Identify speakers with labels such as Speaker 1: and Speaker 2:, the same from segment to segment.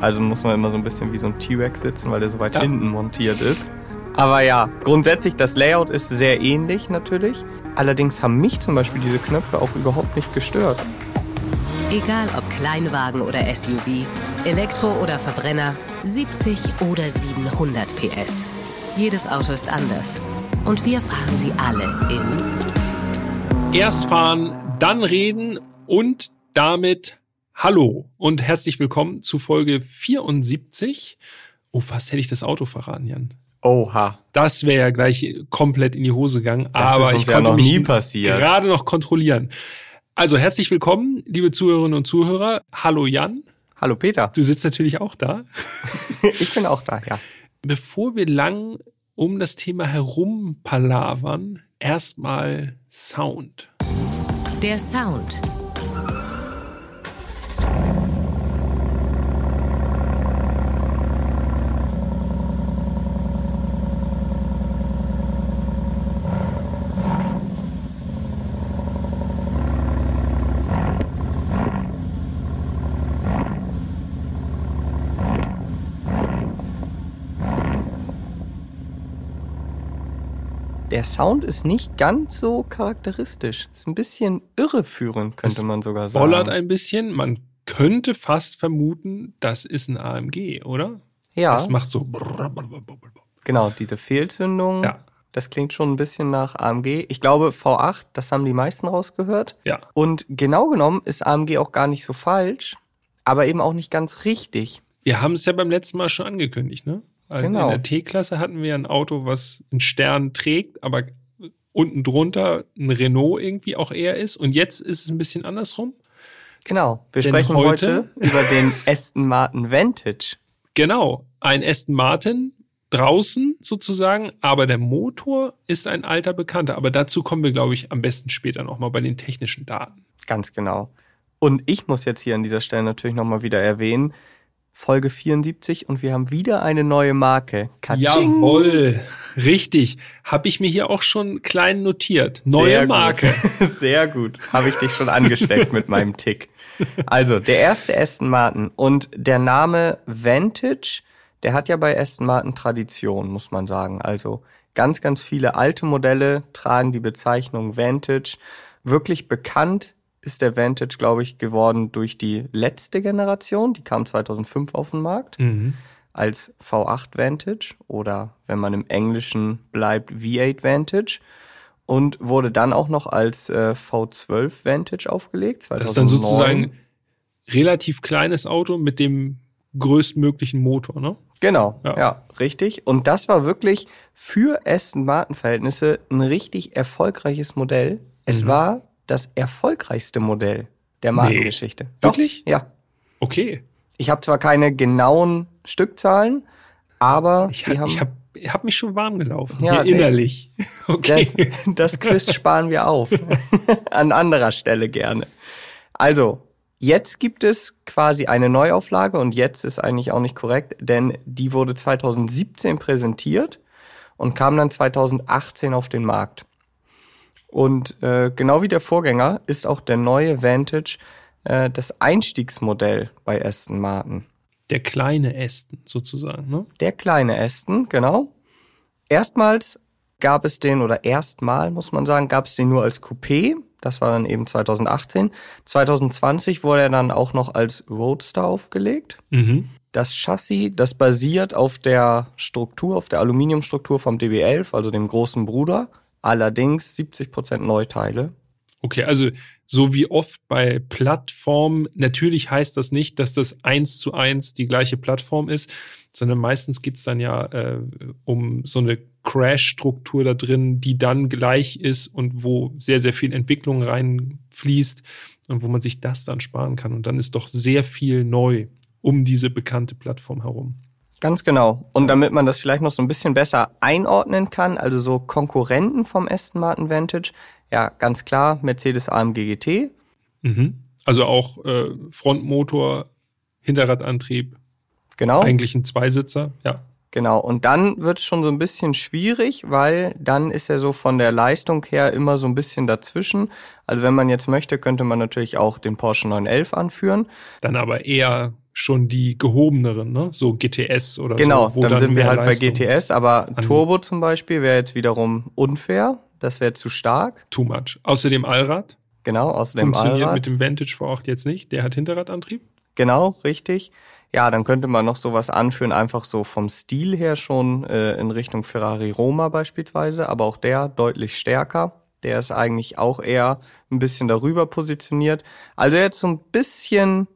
Speaker 1: Also muss man immer so ein bisschen wie so ein T-Rex sitzen, weil der so weit ja. hinten montiert ist. Aber ja, grundsätzlich das Layout ist sehr ähnlich natürlich. Allerdings haben mich zum Beispiel diese Knöpfe auch überhaupt nicht gestört.
Speaker 2: Egal ob Kleinwagen oder SUV, Elektro oder Verbrenner, 70 oder 700 PS. Jedes Auto ist anders. Und wir fahren sie alle in.
Speaker 3: Erst fahren, dann reden und damit Hallo und herzlich willkommen zu Folge 74. Oh, fast hätte ich das Auto verraten, Jan.
Speaker 1: Oha.
Speaker 3: Das wäre ja gleich komplett in die Hose gegangen.
Speaker 1: Das aber ich konnte ja noch nie passiert.
Speaker 3: gerade noch kontrollieren. Also herzlich willkommen, liebe Zuhörerinnen und Zuhörer. Hallo Jan.
Speaker 1: Hallo Peter.
Speaker 3: Du sitzt natürlich auch da.
Speaker 1: ich bin auch da, ja.
Speaker 3: Bevor wir lang um das Thema herum palavern, erstmal Sound.
Speaker 2: Der Sound
Speaker 1: der Sound ist nicht ganz so charakteristisch. Ist ein bisschen irreführend, könnte es man sogar sagen.
Speaker 3: Bollert ein bisschen. Man könnte fast vermuten, das ist ein AMG, oder?
Speaker 1: Ja.
Speaker 3: Das macht so.
Speaker 1: Genau, diese Fehlzündung.
Speaker 3: Ja.
Speaker 1: Das klingt schon ein bisschen nach AMG. Ich glaube, V8, das haben die meisten rausgehört.
Speaker 3: Ja.
Speaker 1: Und genau genommen ist AMG auch gar nicht so falsch, aber eben auch nicht ganz richtig.
Speaker 3: Wir haben es ja beim letzten Mal schon angekündigt, ne? Also genau. In der T-Klasse hatten wir ein Auto, was einen Stern trägt, aber unten drunter ein Renault irgendwie auch eher ist. Und jetzt ist es ein bisschen andersrum.
Speaker 1: Genau. Wir Denn sprechen heute, heute über den Aston Martin Vantage.
Speaker 3: Genau. Ein Aston Martin draußen sozusagen, aber der Motor ist ein alter Bekannter. Aber dazu kommen wir, glaube ich, am besten später nochmal bei den technischen Daten.
Speaker 1: Ganz genau. Und ich muss jetzt hier an dieser Stelle natürlich nochmal wieder erwähnen, Folge 74 und wir haben wieder eine neue Marke.
Speaker 3: Katsching. Jawohl, richtig. Habe ich mir hier auch schon klein notiert. Neue Sehr Marke.
Speaker 1: Gut. Sehr gut. Habe ich dich schon angesteckt mit meinem Tick. Also, der erste Aston Martin und der Name Vantage, der hat ja bei Aston Martin Tradition, muss man sagen. Also, ganz, ganz viele alte Modelle tragen die Bezeichnung Vantage. Wirklich bekannt ist der Vantage, glaube ich, geworden durch die letzte Generation. Die kam 2005 auf den Markt. Mhm. Als V8 Vantage oder wenn man im Englischen bleibt, V8 Vantage. Und wurde dann auch noch als äh, V12 Vantage aufgelegt. 2009. Das ist dann
Speaker 3: sozusagen relativ kleines Auto mit dem größtmöglichen Motor, ne?
Speaker 1: Genau, ja. ja. richtig. Und das war wirklich für Aston Martin Verhältnisse ein richtig erfolgreiches Modell. Es mhm. war das erfolgreichste Modell der Markengeschichte. Nee.
Speaker 3: Wirklich?
Speaker 1: Ja.
Speaker 3: Okay.
Speaker 1: Ich habe zwar keine genauen Stückzahlen, aber
Speaker 3: ich, ha, haben, ich habe hab mich schon warm gelaufen, ja, innerlich.
Speaker 1: Okay. Das, das Quiz sparen wir auf. An anderer Stelle gerne. Also, jetzt gibt es quasi eine Neuauflage und jetzt ist eigentlich auch nicht korrekt, denn die wurde 2017 präsentiert und kam dann 2018 auf den Markt. Und äh, genau wie der Vorgänger ist auch der neue Vantage äh, das Einstiegsmodell bei Aston Martin.
Speaker 3: Der kleine Aston sozusagen, ne?
Speaker 1: Der kleine Aston, genau. Erstmals gab es den, oder erstmal muss man sagen, gab es den nur als Coupé. Das war dann eben 2018. 2020 wurde er dann auch noch als Roadster aufgelegt. Mhm. Das Chassis, das basiert auf der Struktur, auf der Aluminiumstruktur vom DB11, also dem großen Bruder allerdings 70 Prozent Neuteile.
Speaker 3: Okay, also so wie oft bei Plattformen, natürlich heißt das nicht, dass das eins zu eins die gleiche Plattform ist, sondern meistens geht's dann ja äh, um so eine Crash-Struktur da drin, die dann gleich ist und wo sehr, sehr viel Entwicklung reinfließt und wo man sich das dann sparen kann. Und dann ist doch sehr viel neu um diese bekannte Plattform herum.
Speaker 1: Ganz genau. Und damit man das vielleicht noch so ein bisschen besser einordnen kann, also so Konkurrenten vom Aston Martin Vantage, ja, ganz klar, Mercedes AMG GT.
Speaker 3: Mhm. Also auch äh, Frontmotor, Hinterradantrieb.
Speaker 1: Genau.
Speaker 3: Eigentlich ein Zweisitzer, ja.
Speaker 1: Genau, und dann wird es schon so ein bisschen schwierig, weil dann ist er so von der Leistung her immer so ein bisschen dazwischen. Also wenn man jetzt möchte, könnte man natürlich auch den Porsche 911 anführen.
Speaker 3: Dann aber eher schon die gehobeneren, ne? So GTS oder
Speaker 1: genau,
Speaker 3: so.
Speaker 1: Genau, dann, sind wir halt
Speaker 3: Leistung
Speaker 1: bei GTS, aber Turbo zum Beispiel wäre jetzt wiederum unfair. Das wäre zu stark.
Speaker 3: Too much. Außerdem Allrad.
Speaker 1: Genau, außerdem
Speaker 3: Funktioniert
Speaker 1: Allrad.
Speaker 3: mit dem Vantage vor Ort jetzt nicht. Der hat Hinterradantrieb.
Speaker 1: Genau, richtig. Ja, dann könnte man noch sowas anführen, einfach so vom Stil her schon äh, in Richtung Ferrari Roma beispielsweise, aber auch der deutlich stärker. Der ist eigentlich auch eher ein bisschen darüber positioniert. Also jetzt so ein bisschen,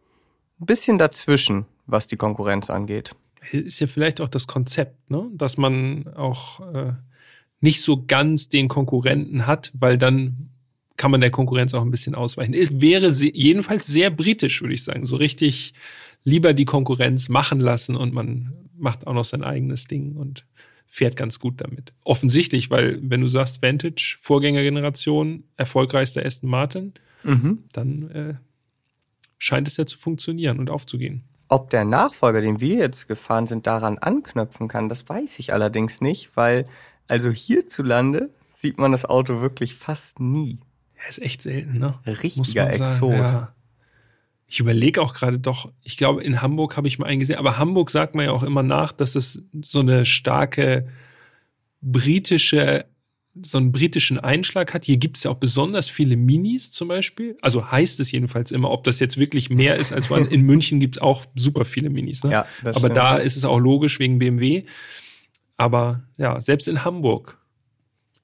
Speaker 1: ein bisschen dazwischen, was die Konkurrenz angeht.
Speaker 3: Ist ja vielleicht auch das Konzept, ne? dass man auch äh, nicht so ganz den Konkurrenten hat, weil dann kann man der Konkurrenz auch ein bisschen ausweichen. Es wäre jedenfalls sehr britisch, würde ich sagen. So richtig lieber die Konkurrenz machen lassen und man macht auch noch sein eigenes Ding und fährt ganz gut damit. Offensichtlich, weil wenn du sagst Vantage, Vorgängergeneration, erfolgreichster Aston Martin, mhm. dann äh, scheint es ja zu funktionieren und aufzugehen.
Speaker 1: Ob der Nachfolger, den wir jetzt gefahren sind, daran anknüpfen kann, das weiß ich allerdings nicht, weil also hierzulande sieht man das Auto wirklich fast nie.
Speaker 3: Ja, ist echt selten, ne?
Speaker 1: Richtiger Exot.
Speaker 3: Ja. Ich überlege auch gerade doch, ich glaube, in Hamburg habe ich mal einen gesehen, aber Hamburg sagt man ja auch immer nach, dass es so eine starke britische, so einen britischen Einschlag hat. Hier gibt es ja auch besonders viele Minis zum Beispiel. Also heißt es jedenfalls immer, ob das jetzt wirklich mehr ist als man. In München gibt es auch super viele Minis. Ne? Ja, aber stimmt. da ist es auch logisch wegen BMW. Aber ja, selbst in Hamburg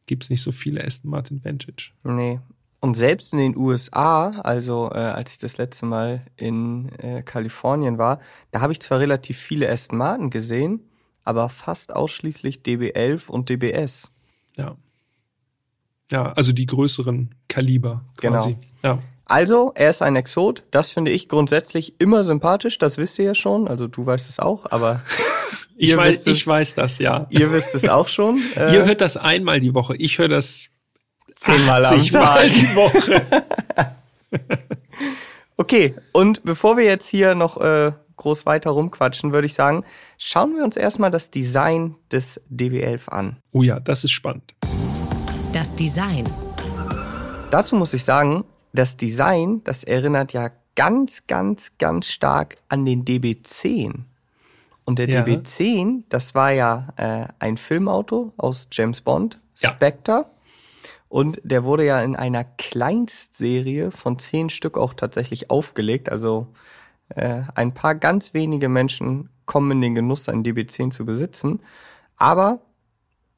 Speaker 3: gibt es nicht so viele Aston Martin Vantage.
Speaker 1: Nee, und selbst in den USA, also äh, als ich das letzte Mal in äh, Kalifornien war, da habe ich zwar relativ viele Aston Martin gesehen, aber fast ausschließlich DB11 und DBS.
Speaker 3: Ja. Ja, also die größeren Kaliber quasi.
Speaker 1: Genau. Ja. Also, er ist ein Exot. Das finde ich grundsätzlich immer sympathisch. Das wisst ihr ja schon. Also, du weißt es auch, aber.
Speaker 3: ich weiß, ich weiß das, ja.
Speaker 1: Ihr wisst es auch schon.
Speaker 3: ihr hört das einmal die Woche. Ich höre das
Speaker 1: zehnmal am Tag. Mal die Woche. okay, und bevor wir jetzt hier noch äh, groß weiter rumquatschen, würde ich sagen, schauen wir uns erstmal das Design des DB11 an.
Speaker 3: Oh ja, das ist spannend.
Speaker 2: Das Design.
Speaker 1: Dazu muss ich sagen, das Design, das erinnert ja ganz, ganz, ganz stark an den DB10. Und der ja. DB10, das war ja äh, ein Filmauto aus James Bond, Spectre. Ja. Und der wurde ja in einer Kleinstserie von zehn Stück auch tatsächlich aufgelegt. Also äh, ein paar ganz wenige Menschen kommen in den Genuss, einen DB10 zu besitzen. Aber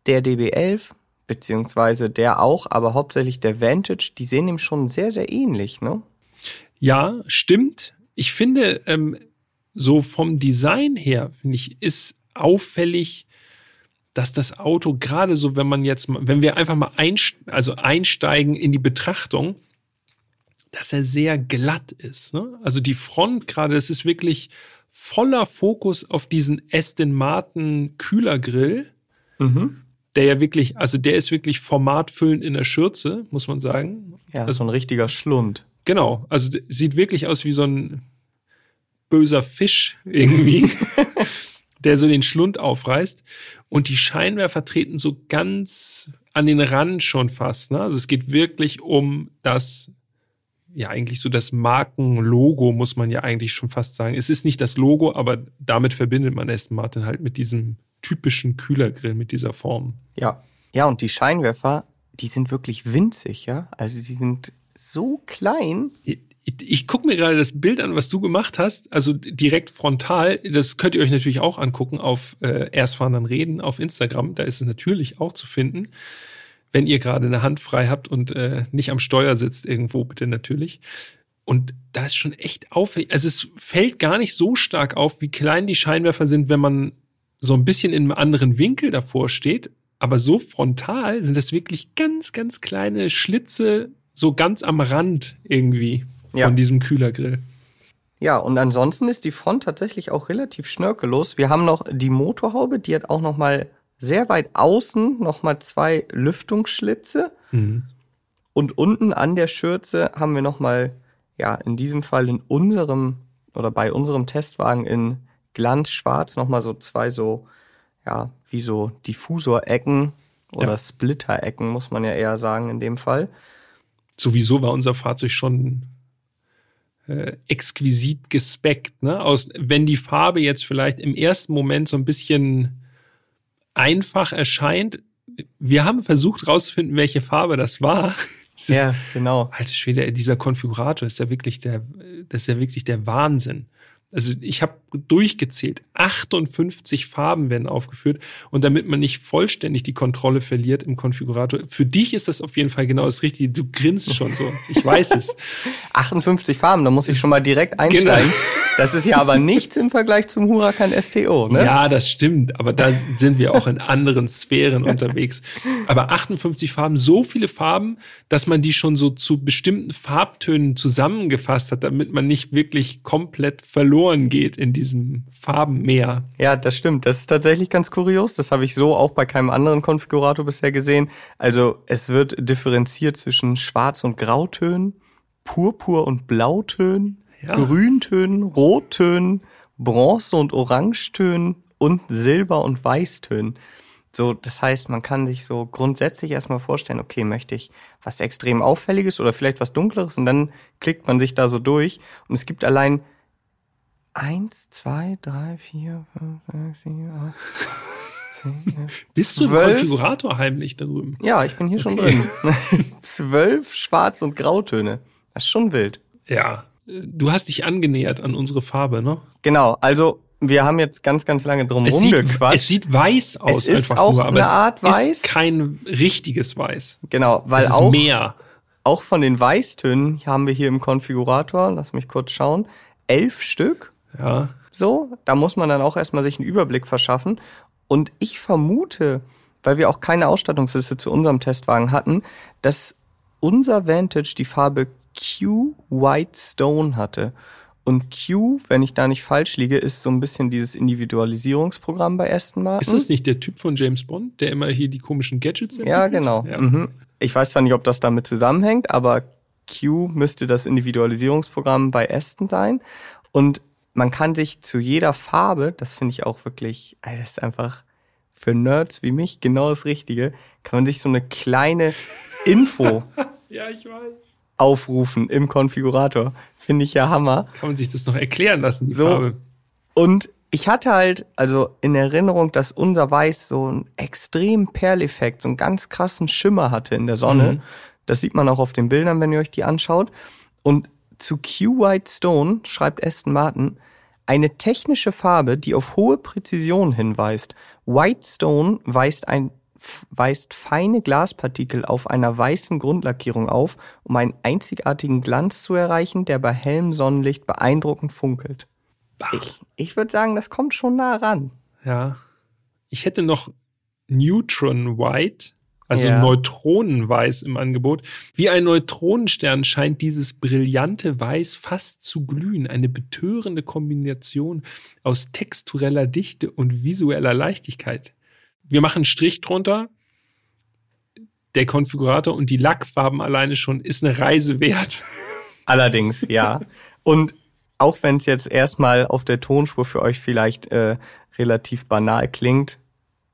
Speaker 1: der DB11, beziehungsweise der auch, aber hauptsächlich der Vantage, die sehen ihm schon sehr, sehr ähnlich, ne?
Speaker 3: Ja, stimmt. Ich finde, ähm, so vom Design her, finde ich, ist auffällig, dass das Auto gerade so, wenn man jetzt, wenn wir einfach mal einst also einsteigen in die Betrachtung, dass er sehr glatt ist. Ne? Also die Front gerade, das ist wirklich voller Fokus auf diesen Aston Martin Kühlergrill, mhm. Der ja wirklich, also der ist wirklich formatfüllend in der Schürze, muss man sagen.
Speaker 1: Ja,
Speaker 3: also,
Speaker 1: so ein richtiger Schlund.
Speaker 3: Genau, also sieht wirklich aus wie so ein böser Fisch irgendwie. der so den Schlund aufreißt. Und die Scheinwerfer treten so ganz an den Rand schon fast. Ne? Also es geht wirklich um das, ja eigentlich so das Markenlogo, muss man ja eigentlich schon fast sagen. Es ist nicht das Logo, aber damit verbindet man Aston Martin halt mit diesem typischen Kühlergrill, mit dieser Form.
Speaker 1: Ja. Ja, und die Scheinwerfer, die sind wirklich winzig, ja. Also die sind so klein
Speaker 3: ich gucke mir gerade das Bild an, was du gemacht hast, also direkt frontal. Das könnt ihr euch natürlich auch angucken auf äh, Erstfahren dann reden auf Instagram. Da ist es natürlich auch zu finden. Wenn ihr gerade eine Hand frei habt und äh, nicht am Steuer sitzt irgendwo, bitte natürlich. Und da ist schon echt auffällig. Also es fällt gar nicht so stark auf, wie klein die Scheinwerfer sind, wenn man so ein bisschen in einem anderen Winkel davor steht. Aber so frontal sind das wirklich ganz, ganz kleine Schlitze, so ganz am Rand irgendwie ja. von diesem Kühlergrill.
Speaker 1: Ja, und ansonsten ist die Front tatsächlich auch relativ schnörkellos. Wir haben noch die Motorhaube, die hat auch noch mal sehr weit außen noch mal zwei Lüftungsschlitze. Mhm. Und unten an der Schürze haben wir noch mal, ja, in diesem Fall in unserem oder bei unserem Testwagen in Glanzschwarz noch mal so zwei so, ja, wie so Diffusorecken oder ja. Splitterecken, muss man ja eher sagen in dem Fall.
Speaker 3: Sowieso war unser Fahrzeug schon äh, exquisit gespeckt. Ne? Aus, wenn die Farbe jetzt vielleicht im ersten Moment so ein bisschen einfach erscheint, wir haben versucht rauszufinden, welche Farbe das war.
Speaker 1: Das ja, genau.
Speaker 3: Alter Schwede, dieser Konfigurator ist ja wirklich der, das ist ja wirklich der Wahnsinn also ich habe durchgezählt, 58 Farben werden aufgeführt und damit man nicht vollständig die Kontrolle verliert im Konfigurator, für dich ist das auf jeden Fall genau das Richtige. Du grinst schon so, ich weiß es.
Speaker 1: 58 Farben, da muss ich schon mal direkt genau. einsteigen. Genau. Das ist ja aber nichts im Vergleich zum Huracan STO, ne?
Speaker 3: Ja, das stimmt, aber da sind wir auch in anderen Sphären unterwegs. Aber 58 Farben, so viele Farben, dass man die schon so zu bestimmten Farbtönen zusammengefasst hat, damit man nicht wirklich komplett verloren verloren geht in diesem Farbenmeer.
Speaker 1: Ja, das stimmt. Das ist tatsächlich ganz kurios. Das habe ich so auch bei keinem anderen Konfigurator bisher gesehen. Also es wird differenziert zwischen Schwarz- und Grautönen, Purpur- und Blautönen, ja. Grüntönen, Rottönen, Bronze- und Orangetönen und Silber- und Weißtönen. So, das heißt, man kann sich so grundsätzlich erstmal vorstellen, okay, möchte ich was extrem auffälliges oder vielleicht was dunkleres und dann klickt man sich da so durch und es gibt allein Eins, zwei, drei, vier, fünf, sechs, sieben, acht.
Speaker 3: Bist du im Konfigurator heimlich da drüben?
Speaker 1: Ja, ich bin hier okay. schon drin. Zwölf Schwarz- und Grautöne. Das ist schon wild.
Speaker 3: Ja. Du hast dich angenähert an unsere Farbe, ne?
Speaker 1: Genau. Also, wir haben jetzt ganz, ganz lange drum es
Speaker 3: rumgequatscht. Sieht, es sieht weiß aus,
Speaker 1: es ist auch nur, eine Art weiß. ist
Speaker 3: kein richtiges Weiß.
Speaker 1: Genau, weil auch, mehr. auch von den Weißtönen haben wir hier im Konfigurator, lass mich kurz schauen, elf Stück.
Speaker 3: Ja.
Speaker 1: So, da muss man dann auch erstmal sich einen Überblick verschaffen. Und ich vermute, weil wir auch keine Ausstattungsliste zu unserem Testwagen hatten, dass unser Vantage die Farbe Q White Stone hatte. Und Q, wenn ich da nicht falsch liege, ist so ein bisschen dieses Individualisierungsprogramm bei Aston Martin.
Speaker 3: Ist das nicht der Typ von James Bond, der immer hier die komischen Gadgets
Speaker 1: entwickelt? Ja, genau. Ja. Mhm. Ich weiß zwar nicht, ob das damit zusammenhängt, aber Q müsste das Individualisierungsprogramm bei Aston sein. Und man kann sich zu jeder Farbe, das finde ich auch wirklich, das ist einfach für Nerds wie mich genau das Richtige, kann man sich so eine kleine Info
Speaker 3: ja,
Speaker 1: aufrufen im Konfigurator. Finde ich ja Hammer.
Speaker 3: Kann man sich das noch erklären lassen, die so, Farbe.
Speaker 1: Und ich hatte halt also in Erinnerung, dass unser Weiß so einen extremen Perleffekt, so einen ganz krassen Schimmer hatte in der Sonne. Mhm. Das sieht man auch auf den Bildern, wenn ihr euch die anschaut. Und zu Q White Stone schreibt Aston Martin, eine technische Farbe, die auf hohe Präzision hinweist. White Stone weist ein weist feine Glaspartikel auf einer weißen Grundlackierung auf, um einen einzigartigen Glanz zu erreichen, der bei hellem Sonnenlicht beeindruckend funkelt. Ich, ich würde sagen, das kommt schon nah ran.
Speaker 3: Ja. Ich hätte noch Neutron White also ja. Neutronenweiß im Angebot. Wie ein Neutronenstern scheint dieses brillante Weiß fast zu glühen. Eine betörende Kombination aus textureller Dichte und visueller Leichtigkeit. Wir machen einen Strich drunter. Der Konfigurator und die Lackfarben alleine schon ist eine Reise wert.
Speaker 1: Allerdings, ja. Und auch wenn es jetzt erstmal auf der Tonspur für euch vielleicht äh, relativ banal klingt,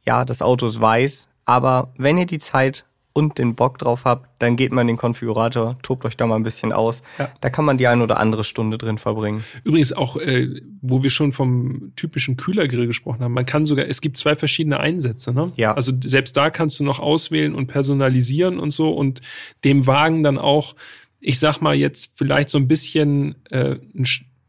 Speaker 1: ja, das Auto ist weiß, aber wenn ihr die Zeit und den Bock drauf habt, dann geht mal in den Konfigurator, tobt euch da mal ein bisschen aus. Ja. Da kann man die ein oder andere Stunde drin verbringen.
Speaker 3: Übrigens auch, äh, wo wir schon vom typischen Kühlergrill gesprochen haben, man kann sogar, es gibt zwei verschiedene Einsätze, ne?
Speaker 1: Ja.
Speaker 3: Also selbst da kannst du noch auswählen und personalisieren und so und dem Wagen dann auch, ich sag mal jetzt vielleicht so ein bisschen äh, ein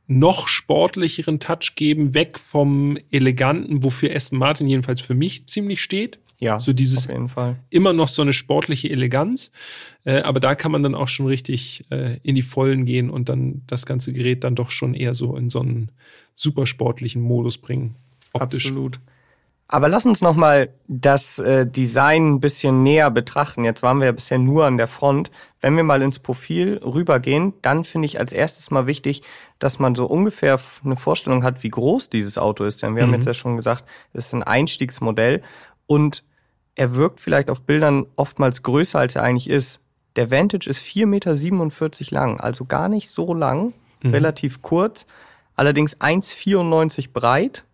Speaker 3: noch sportlicheren Touch geben, weg vom eleganten, wofür Aston Martin jedenfalls für mich ziemlich steht.
Speaker 1: Ja,
Speaker 3: so dieses
Speaker 1: auf jeden Fall.
Speaker 3: immer noch so eine sportliche Eleganz, äh, aber da kann man dann auch schon richtig äh, in die Vollen gehen und dann das ganze Gerät dann doch schon eher so in so einen supersportlichen Modus bringen.
Speaker 1: Optisch. Absolut. Aber lass uns noch mal das äh, Design ein bisschen näher betrachten. Jetzt waren wir ja bisher nur an der Front. Wenn wir mal ins Profil rübergehen, dann finde ich als erstes mal wichtig, dass man so ungefähr eine Vorstellung hat, wie groß dieses Auto ist. Denn wir mhm. haben jetzt ja schon gesagt, es ist ein Einstiegsmodell und er wirkt vielleicht auf Bildern oftmals größer, als er eigentlich ist. Der Vantage ist 4,47 Meter lang, also gar nicht so lang, mhm. relativ kurz, allerdings 1,94 breit.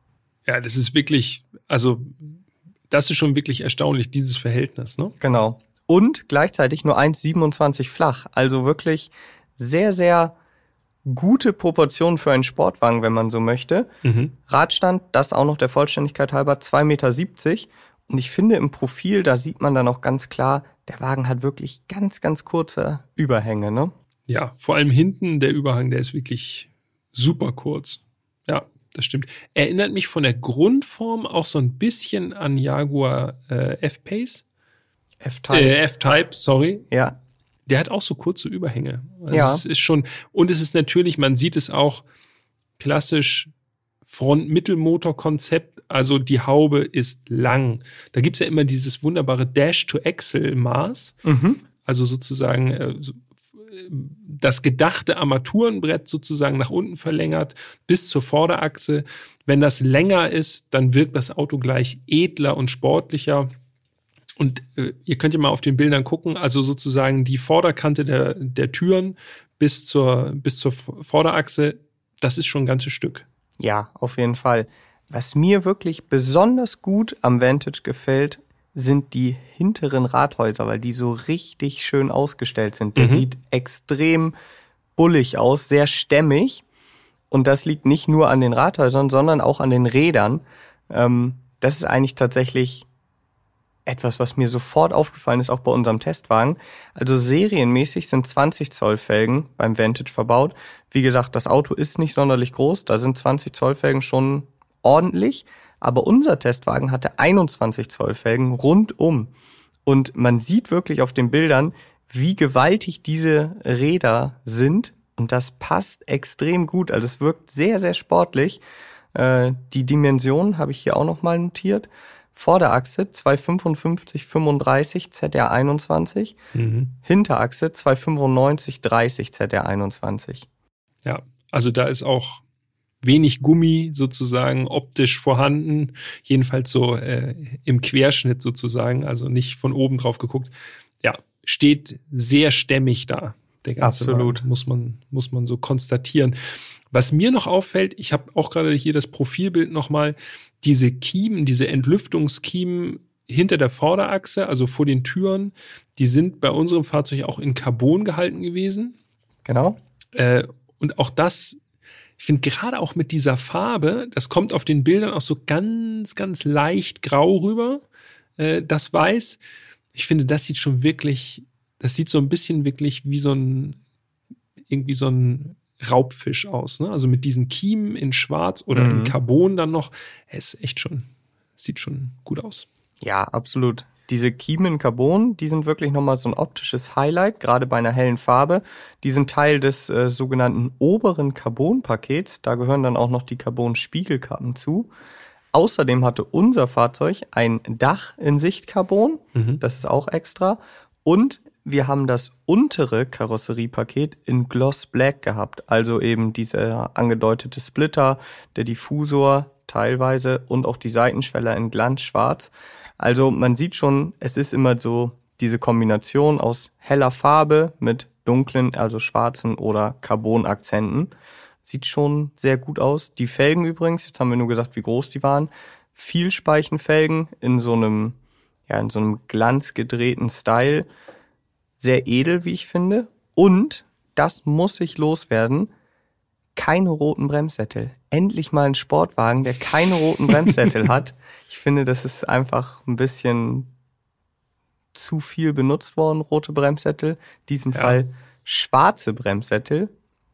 Speaker 3: Ja, das ist wirklich, also das ist schon wirklich erstaunlich, dieses Verhältnis, ne?
Speaker 1: Genau. Und gleichzeitig nur 1,27 flach, also wirklich sehr, sehr gute Proportionen für einen Sportwagen, wenn man so möchte.
Speaker 3: Mhm.
Speaker 1: Radstand, das auch noch der Vollständigkeit halber, 2,70 Meter. Und ich finde im Profil, da sieht man dann auch ganz klar, der Wagen hat wirklich ganz, ganz kurze Überhänge, ne?
Speaker 3: Ja, vor allem hinten der Überhang, der ist wirklich super kurz. Ja, das stimmt. Erinnert mich von der Grundform auch so ein bisschen an Jaguar äh, F-Pace.
Speaker 1: F-Type.
Speaker 3: Äh, F-Type, sorry.
Speaker 1: ja,
Speaker 3: Der hat auch so kurze Überhänge. Also
Speaker 1: Ja.
Speaker 3: Es ist schon, und es ist natürlich, man sieht es auch klassisch Front-Mittelmotor-Konzept. Also die Haube ist lang. Da gibt's ja immer dieses wunderbare Dash-to-Axle-Maß.
Speaker 1: mhm.
Speaker 3: Also sozusagen äh, so, äh, das gedachte Armaturenbrett sozusagen nach unten verlängert bis zur Vorderachse. Wenn das länger ist, dann wirkt das Auto gleich edler und sportlicher. Und äh, ihr könnt ja mal auf den Bildern gucken, also sozusagen die Vorderkante der, der Türen bis zur, bis zur Vorderachse, das ist schon ein ganzes Stück.
Speaker 1: Ja, auf jeden Fall. Was mir wirklich besonders gut am Vantage gefällt, sind die hinteren Rathäuser, weil die so richtig schön ausgestellt sind. Der
Speaker 3: Mhm.
Speaker 1: sieht extrem bullig aus, sehr stämmig. Und das liegt nicht nur an den Rathäusern, sondern auch an den Rädern. Ähm, das ist eigentlich tatsächlich etwas, was mir sofort aufgefallen ist, auch bei unserem Testwagen. Also serienmäßig sind 20 Zoll Felgen beim Vantage verbaut. Wie gesagt, das Auto ist nicht sonderlich groß, da sind 20 Zoll Felgen schon ordentlich, aber unser Testwagen hatte 21 Zoll Felgen rundum. Und man sieht wirklich auf den Bildern, wie gewaltig diese Räder sind. Und das passt extrem gut. Also es wirkt sehr, sehr sportlich. Äh, die Dimensionen habe ich hier auch nochmal notiert. Vorderachse 255 35 ZR21, Hinterachse 295 30 ZR21.
Speaker 3: Ja, also da ist auch wenig Gummi sozusagen optisch vorhanden, jedenfalls so äh, im Querschnitt sozusagen, also nicht von oben drauf geguckt. Ja, steht sehr stämmig da. Der ganze
Speaker 1: Absolut.
Speaker 3: Wagen, muss man muss man so konstatieren. Was mir noch auffällt, ich habe auch gerade hier das Profilbild nochmal, diese Kiemen, diese Entlüftungskiemen hinter der Vorderachse, also vor den Türen, die sind bei unserem Fahrzeug auch in Carbon gehalten gewesen.
Speaker 1: Genau.
Speaker 3: Äh, und auch das, ich finde gerade auch mit dieser Farbe, das kommt auf den Bildern auch so ganz, ganz leicht grau rüber, äh, das Weiß. Ich finde, das sieht schon wirklich, das sieht so ein bisschen wirklich wie so ein, irgendwie so ein Raubfisch aus. Ne? Also mit diesen Kiemen in Schwarz oder in
Speaker 1: Mhm.
Speaker 3: Carbon dann noch. Es ist echt schon, sieht schon gut aus.
Speaker 1: Ja, absolut. Diese Kiemen Carbon, die sind wirklich nochmal so ein optisches Highlight, gerade bei einer hellen Farbe. Die sind Teil des äh, sogenannten oberen Carbon-Pakets. Da gehören dann auch noch die Carbon-Spiegelkappen zu. Außerdem hatte unser Fahrzeug ein Dach in Sichtcarbon.
Speaker 3: Mhm.
Speaker 1: Das ist auch extra. Und wir haben das untere Karosseriepaket in Gloss Black gehabt. Also eben dieser angedeutete Splitter, der Diffusor teilweise und auch die Seitenschweller in Glanzschwarz. Also man sieht schon, es ist immer so diese Kombination aus heller Farbe mit dunklen, also schwarzen oder Carbon-Akzenten. Sieht schon sehr gut aus. Die Felgen übrigens, jetzt haben wir nur gesagt, wie groß die waren. Vielspeichenfelgen in so einem, ja, in so einem glanzgedrehten Style. Sehr edel, wie ich finde. Und, das muss ich loswerden, keine roten Bremssättel. Endlich mal ein Sportwagen, der keine roten Bremssättel hat. Ich finde, das ist einfach ein bisschen zu viel benutzt worden, rote Bremssättel. In diesem
Speaker 3: Ja.
Speaker 1: Fall schwarze Bremssättel.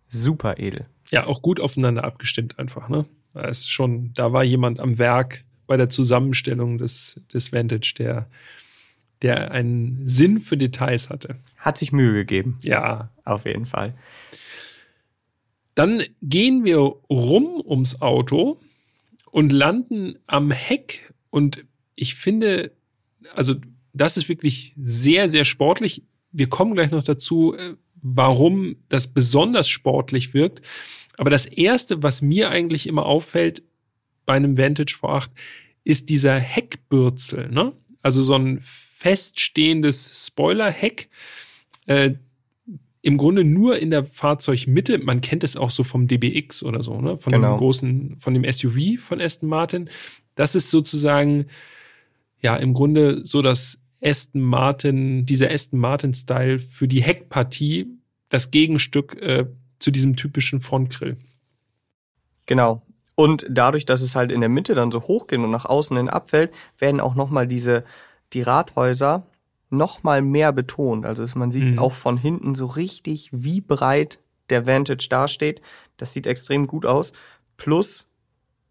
Speaker 1: Super edel.
Speaker 3: Ja, auch gut aufeinander abgestimmt einfach, ne? Da ist schon, da war jemand am Werk bei der Zusammenstellung des, des Vantage, der, der einen Sinn für Details hatte.
Speaker 1: Hat sich Mühe gegeben.
Speaker 3: Ja.
Speaker 1: Auf jeden Fall.
Speaker 3: Dann gehen wir rum ums Auto und landen am Heck und ich finde, also das ist wirklich sehr, sehr sportlich. Wir kommen gleich noch dazu, äh, warum das besonders sportlich wirkt. Aber das erste, was mir eigentlich immer auffällt bei einem Vantage V8, ist dieser Heckbürzel, ne? Also so ein feststehendes Spoilerheck, äh, im Grunde nur in der Fahrzeugmitte. Man kennt es auch so vom DBX oder so, ne? Von
Speaker 1: Genau.
Speaker 3: dem großen, von dem SUV von Aston Martin. Das ist sozusagen, ja, im Grunde so das Aston Martin, dieser Aston Martin-Style für die Heckpartie, das Gegenstück äh, zu diesem typischen Frontgrill.
Speaker 1: Genau. Und dadurch, dass es halt in der Mitte dann so hoch geht und nach außen hin abfällt, werden auch nochmal diese, die Rathäuser nochmal mehr betont. Also man sieht mhm. auch von hinten so richtig, wie breit der Vantage dasteht. Das sieht extrem gut aus. Plus,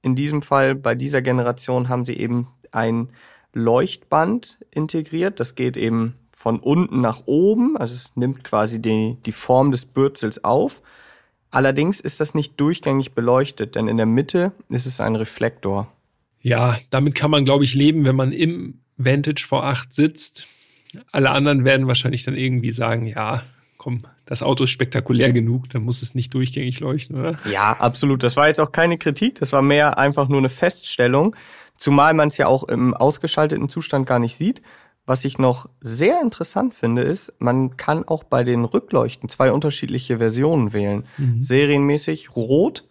Speaker 1: in diesem Fall, bei dieser Generation haben sie eben ein Leuchtband integriert. Das geht eben von unten nach oben. Also es nimmt quasi die, die Form des Bürzels auf. Allerdings ist das nicht durchgängig beleuchtet, denn in der Mitte ist es ein Reflektor.
Speaker 3: Ja, damit kann man, glaube ich, leben, wenn man im Vantage V8 sitzt. Alle anderen werden wahrscheinlich dann irgendwie sagen, ja, komm, das Auto ist spektakulär genug, dann muss es nicht durchgängig leuchten, oder?
Speaker 1: Ja, absolut. Das war jetzt auch keine Kritik, das war mehr einfach nur eine Feststellung, zumal man es ja auch im ausgeschalteten Zustand gar nicht sieht. Was ich noch sehr interessant finde, ist, man kann auch bei den Rückleuchten zwei unterschiedliche Versionen wählen. Mhm. Serienmäßig rot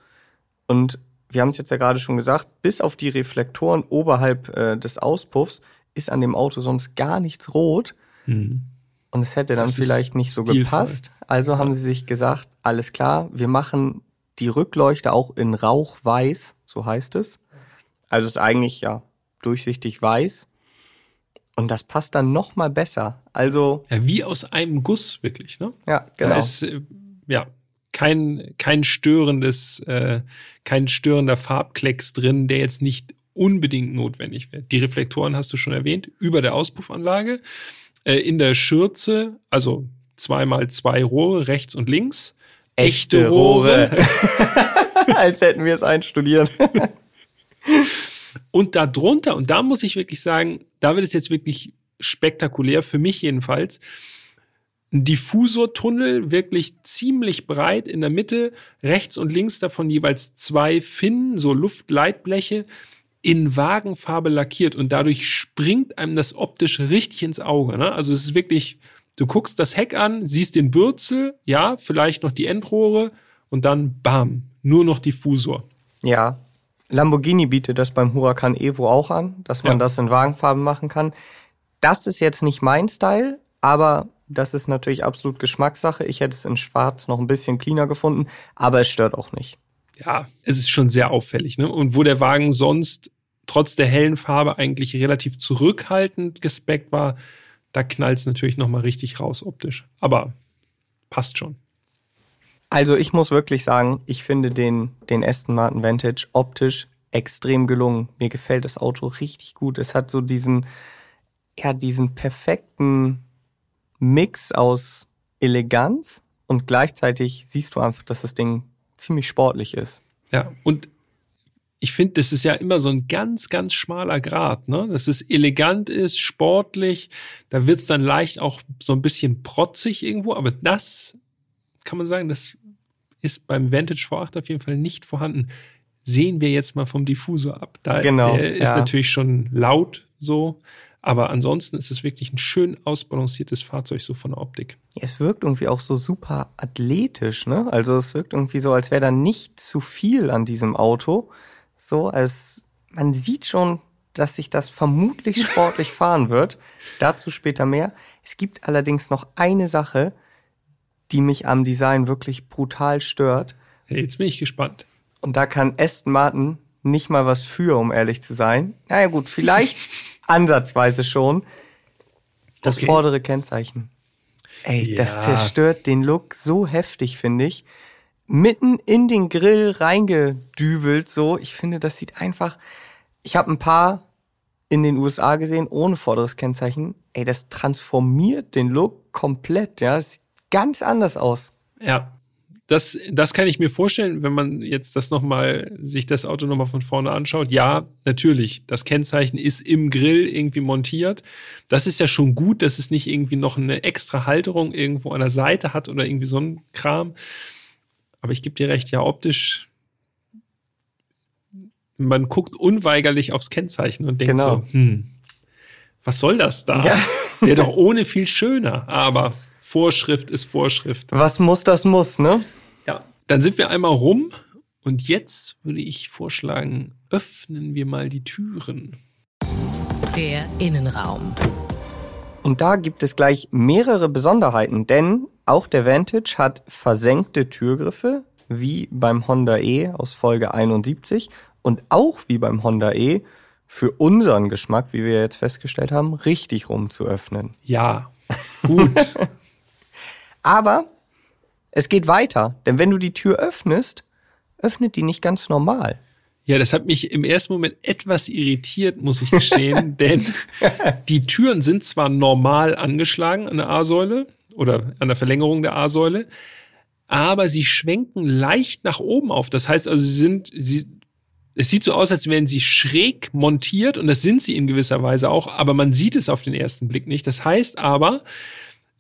Speaker 1: und wir haben es jetzt ja gerade schon gesagt, bis auf die Reflektoren oberhalb äh, des Auspuffs ist an dem Auto sonst gar nichts rot. Mhm. Und es hätte dann das vielleicht nicht so stilvoll. gepasst. Also ja. haben sie sich gesagt, alles klar, wir machen die Rückleuchte auch in Rauchweiß, so heißt es. Also es ist eigentlich ja durchsichtig weiß. Und das passt dann noch mal besser. Also
Speaker 3: ja, wie aus einem Guss wirklich, ne?
Speaker 1: Ja, genau.
Speaker 3: Da ist äh, ja kein kein störendes äh, kein störender Farbklecks drin, der jetzt nicht unbedingt notwendig wird. Die Reflektoren hast du schon erwähnt über der Auspuffanlage, äh, in der Schürze, also zweimal zwei Rohre rechts und links.
Speaker 1: Echte, Echte Rohre. Rohre. Als hätten wir es einstudiert.
Speaker 3: Und da drunter, und da muss ich wirklich sagen, da wird es jetzt wirklich spektakulär, für mich jedenfalls, ein Diffusortunnel, wirklich ziemlich breit in der Mitte, rechts und links davon jeweils zwei Finnen, so Luftleitbleche, in Wagenfarbe lackiert und dadurch springt einem das optisch richtig ins Auge. Ne? Also es ist wirklich, du guckst das Heck an, siehst den Bürzel, ja, vielleicht noch die Endrohre und dann bam, nur noch Diffusor.
Speaker 1: Ja, Lamborghini bietet das beim Huracan Evo auch an, dass man ja. das in Wagenfarben machen kann. Das ist jetzt nicht mein Style, aber das ist natürlich absolut Geschmackssache. Ich hätte es in Schwarz noch ein bisschen cleaner gefunden, aber es stört auch nicht.
Speaker 3: Ja, es ist schon sehr auffällig. Ne? Und wo der Wagen sonst trotz der hellen Farbe eigentlich relativ zurückhaltend gespeckt war, da knallt es natürlich nochmal richtig raus optisch. Aber passt schon.
Speaker 1: Also ich muss wirklich sagen, ich finde den, den Aston Martin Vantage optisch extrem gelungen. Mir gefällt das Auto richtig gut. Es hat so diesen, ja, diesen perfekten Mix aus Eleganz und gleichzeitig siehst du einfach, dass das Ding ziemlich sportlich ist.
Speaker 3: Ja, und ich finde, das ist ja immer so ein ganz, ganz schmaler Grad, ne? Dass es elegant ist, sportlich, da wird's dann leicht auch so ein bisschen protzig irgendwo, aber das kann man sagen, das ist beim Vantage V8 auf jeden Fall nicht vorhanden. Sehen wir jetzt mal vom Diffusor ab. Da, genau, der ist ja. natürlich schon laut so, aber ansonsten ist es wirklich ein schön ausbalanciertes Fahrzeug so von der Optik.
Speaker 1: Es wirkt irgendwie auch so super athletisch, ne? Also es wirkt irgendwie so, als wäre da nicht zu viel an diesem Auto. So, als man sieht schon, dass sich das vermutlich sportlich fahren wird. Dazu später mehr. Es gibt allerdings noch eine Sache, die mich am Design wirklich brutal stört.
Speaker 3: Jetzt bin ich gespannt.
Speaker 1: Und da kann Aston Martin nicht mal was für, um ehrlich zu sein. Naja gut, vielleicht ansatzweise schon. Das okay. vordere Kennzeichen. Ey, ja. das zerstört den Look so heftig, finde ich. Mitten in den Grill reingedübelt, so. Ich finde, das sieht einfach. Ich habe ein paar in den USA gesehen ohne vorderes Kennzeichen. Ey, das transformiert den Look komplett. Ja, es sieht ganz anders aus.
Speaker 3: Ja, das, das kann ich mir vorstellen, wenn man jetzt das nochmal, sich das Auto nochmal von vorne anschaut. Ja, natürlich. Das Kennzeichen ist im Grill irgendwie montiert. Das ist ja schon gut, dass es nicht irgendwie noch eine extra Halterung irgendwo an der Seite hat oder irgendwie so ein Kram. Aber ich gebe dir recht, ja, optisch, man guckt unweigerlich aufs Kennzeichen und denkt genau. so, hm, was soll das da? Ja. Wäre doch ohne viel schöner. Aber Vorschrift ist Vorschrift.
Speaker 1: Was muss, das muss, ne?
Speaker 3: Ja, dann sind wir einmal rum und jetzt würde ich vorschlagen, öffnen wir mal die Türen.
Speaker 2: Der Innenraum.
Speaker 1: Und da gibt es gleich mehrere Besonderheiten, denn auch der Vantage hat versenkte Türgriffe, wie beim Honda E aus Folge 71 und auch wie beim Honda E für unseren Geschmack, wie wir jetzt festgestellt haben, richtig rum zu öffnen.
Speaker 3: Ja, gut.
Speaker 1: Aber es geht weiter, denn wenn du die Tür öffnest, öffnet die nicht ganz normal.
Speaker 3: Ja, das hat mich im ersten Moment etwas irritiert, muss ich gestehen, denn die Türen sind zwar normal angeschlagen an der A-Säule oder an der Verlängerung der A-Säule, aber sie schwenken leicht nach oben auf. Das heißt also, sie sind, sie, es sieht so aus, als wären sie schräg montiert und das sind sie in gewisser Weise auch, aber man sieht es auf den ersten Blick nicht. Das heißt aber,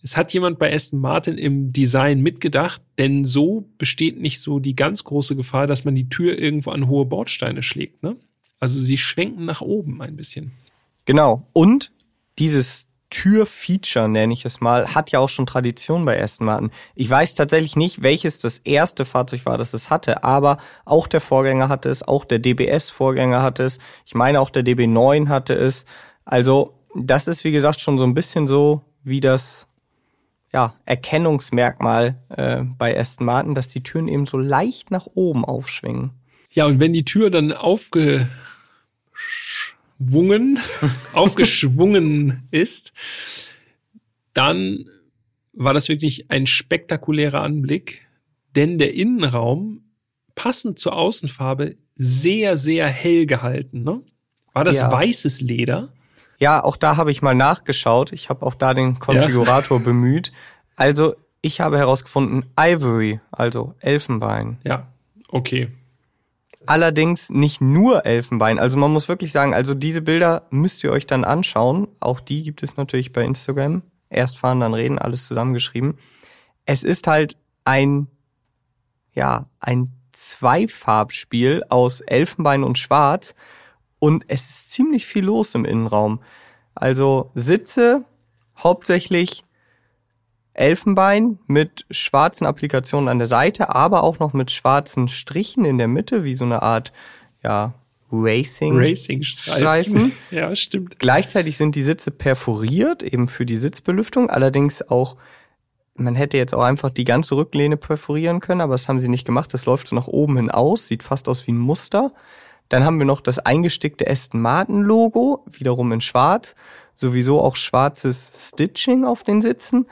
Speaker 3: es hat jemand bei Aston Martin im Design mitgedacht, denn so besteht nicht so die ganz große Gefahr, dass man die Tür irgendwo an hohe Bordsteine schlägt. Ne? Also sie schwenken nach oben ein bisschen.
Speaker 1: Genau. Und dieses Türfeature, nenne ich es mal, hat ja auch schon Tradition bei Aston Martin. Ich weiß tatsächlich nicht, welches das erste Fahrzeug war, das es hatte, aber auch der Vorgänger hatte es, auch der DBS-Vorgänger hatte es. Ich meine, auch der DB9 hatte es. Also, das ist, wie gesagt, schon so ein bisschen so wie das ja, Erkennungsmerkmal äh, bei Aston Martin, dass die Türen eben so leicht nach oben aufschwingen.
Speaker 3: Ja, und wenn die Tür dann aufge aufgeschwungen, aufgeschwungen ist, dann war das wirklich ein spektakulärer Anblick, denn der Innenraum, passend zur Außenfarbe, sehr, sehr hell gehalten. Ne? War das ja. weißes Leder?
Speaker 1: Ja, auch da habe ich mal nachgeschaut. Ich habe auch da den Konfigurator ja. bemüht. Also ich habe herausgefunden Ivory, also Elfenbein.
Speaker 3: Ja, okay
Speaker 1: allerdings nicht nur Elfenbein. Also man muss wirklich sagen, also diese Bilder müsst ihr euch dann anschauen. Auch die gibt es natürlich bei Instagram. Erst fahren, dann reden, alles zusammengeschrieben. Es ist halt ein, ja, ein Zweifarbspiel aus Elfenbein und Schwarz. Und es ist ziemlich viel los im Innenraum. Also Sitze, hauptsächlich Elfenbein mit schwarzen Applikationen an der Seite, aber auch noch mit schwarzen Strichen in der Mitte, wie so eine Art, ja, Racing,
Speaker 3: Racing Streifen. ja, stimmt.
Speaker 1: Gleichzeitig sind die Sitze perforiert, eben für die Sitzbelüftung, allerdings auch man hätte jetzt auch einfach die ganze Rücklehne perforieren können, aber das haben sie nicht gemacht. Das läuft so nach oben hin aus, sieht fast aus wie ein Muster. Dann haben wir noch das eingestickte Aston Martin Logo, wiederum in schwarz. Sowieso auch schwarzes Stitching auf den Sitzen.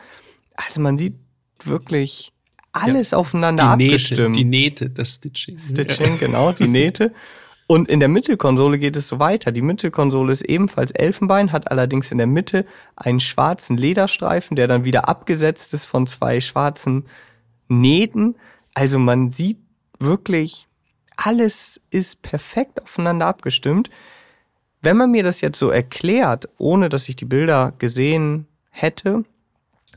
Speaker 1: Also man sieht wirklich alles ja, aufeinander
Speaker 3: die
Speaker 1: abgestimmt.
Speaker 3: Nähte, die Nähte, das Stitching.
Speaker 1: Stitching, ja. genau, die Nähte. Und in der Mittelkonsole geht es so weiter. Die Mittelkonsole ist ebenfalls Elfenbein, hat allerdings in der Mitte einen schwarzen Lederstreifen, der dann wieder abgesetzt ist von zwei schwarzen Nähten. Also man sieht wirklich, alles ist perfekt aufeinander abgestimmt. Wenn man mir das jetzt so erklärt, ohne dass ich die Bilder gesehen hätte,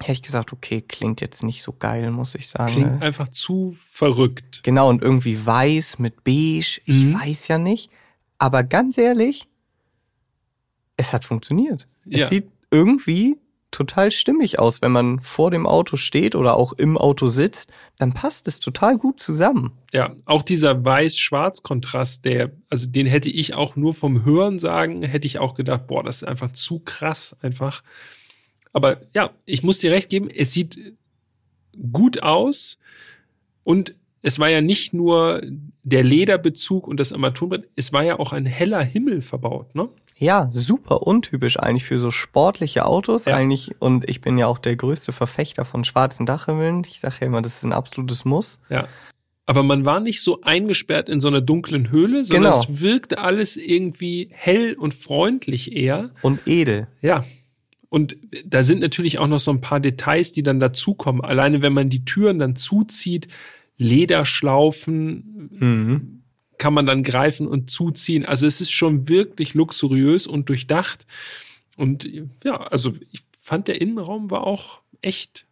Speaker 1: hätte ich gesagt, okay, klingt jetzt nicht so geil, muss ich sagen.
Speaker 3: Klingt einfach zu verrückt.
Speaker 1: Genau, und irgendwie weiß mit beige, ich mhm. weiß ja nicht. Aber ganz ehrlich, es hat funktioniert. Ja. Es sieht irgendwie total stimmig aus, wenn man vor dem Auto steht oder auch im Auto sitzt, dann passt es total gut zusammen.
Speaker 3: Ja, auch dieser weiß-schwarz-Kontrast, der, also den hätte ich auch nur vom Hören sagen, hätte ich auch gedacht, boah, das ist einfach zu krass, einfach. Aber ja, ich muss dir recht geben, es sieht gut aus und es war ja nicht nur der Lederbezug und das Armaturenbrett, es war ja auch ein heller Himmel verbaut, ne?
Speaker 1: Ja, super untypisch eigentlich für so sportliche Autos ja. eigentlich. Und ich bin ja auch der größte Verfechter von schwarzen Dachhimmeln. Ich sage ja immer, das ist ein absolutes Muss.
Speaker 3: Ja. Aber man war nicht so eingesperrt in so einer dunklen Höhle, sondern genau. es wirkte alles irgendwie hell und freundlich eher.
Speaker 1: Und edel.
Speaker 3: Ja, und da sind natürlich auch noch so ein paar Details, die dann dazukommen. Alleine wenn man die Türen dann zuzieht, Lederschlaufen mhm. kann man dann greifen und zuziehen. Also es ist schon wirklich luxuriös und durchdacht. Und ja, also ich fand der Innenraum war auch echt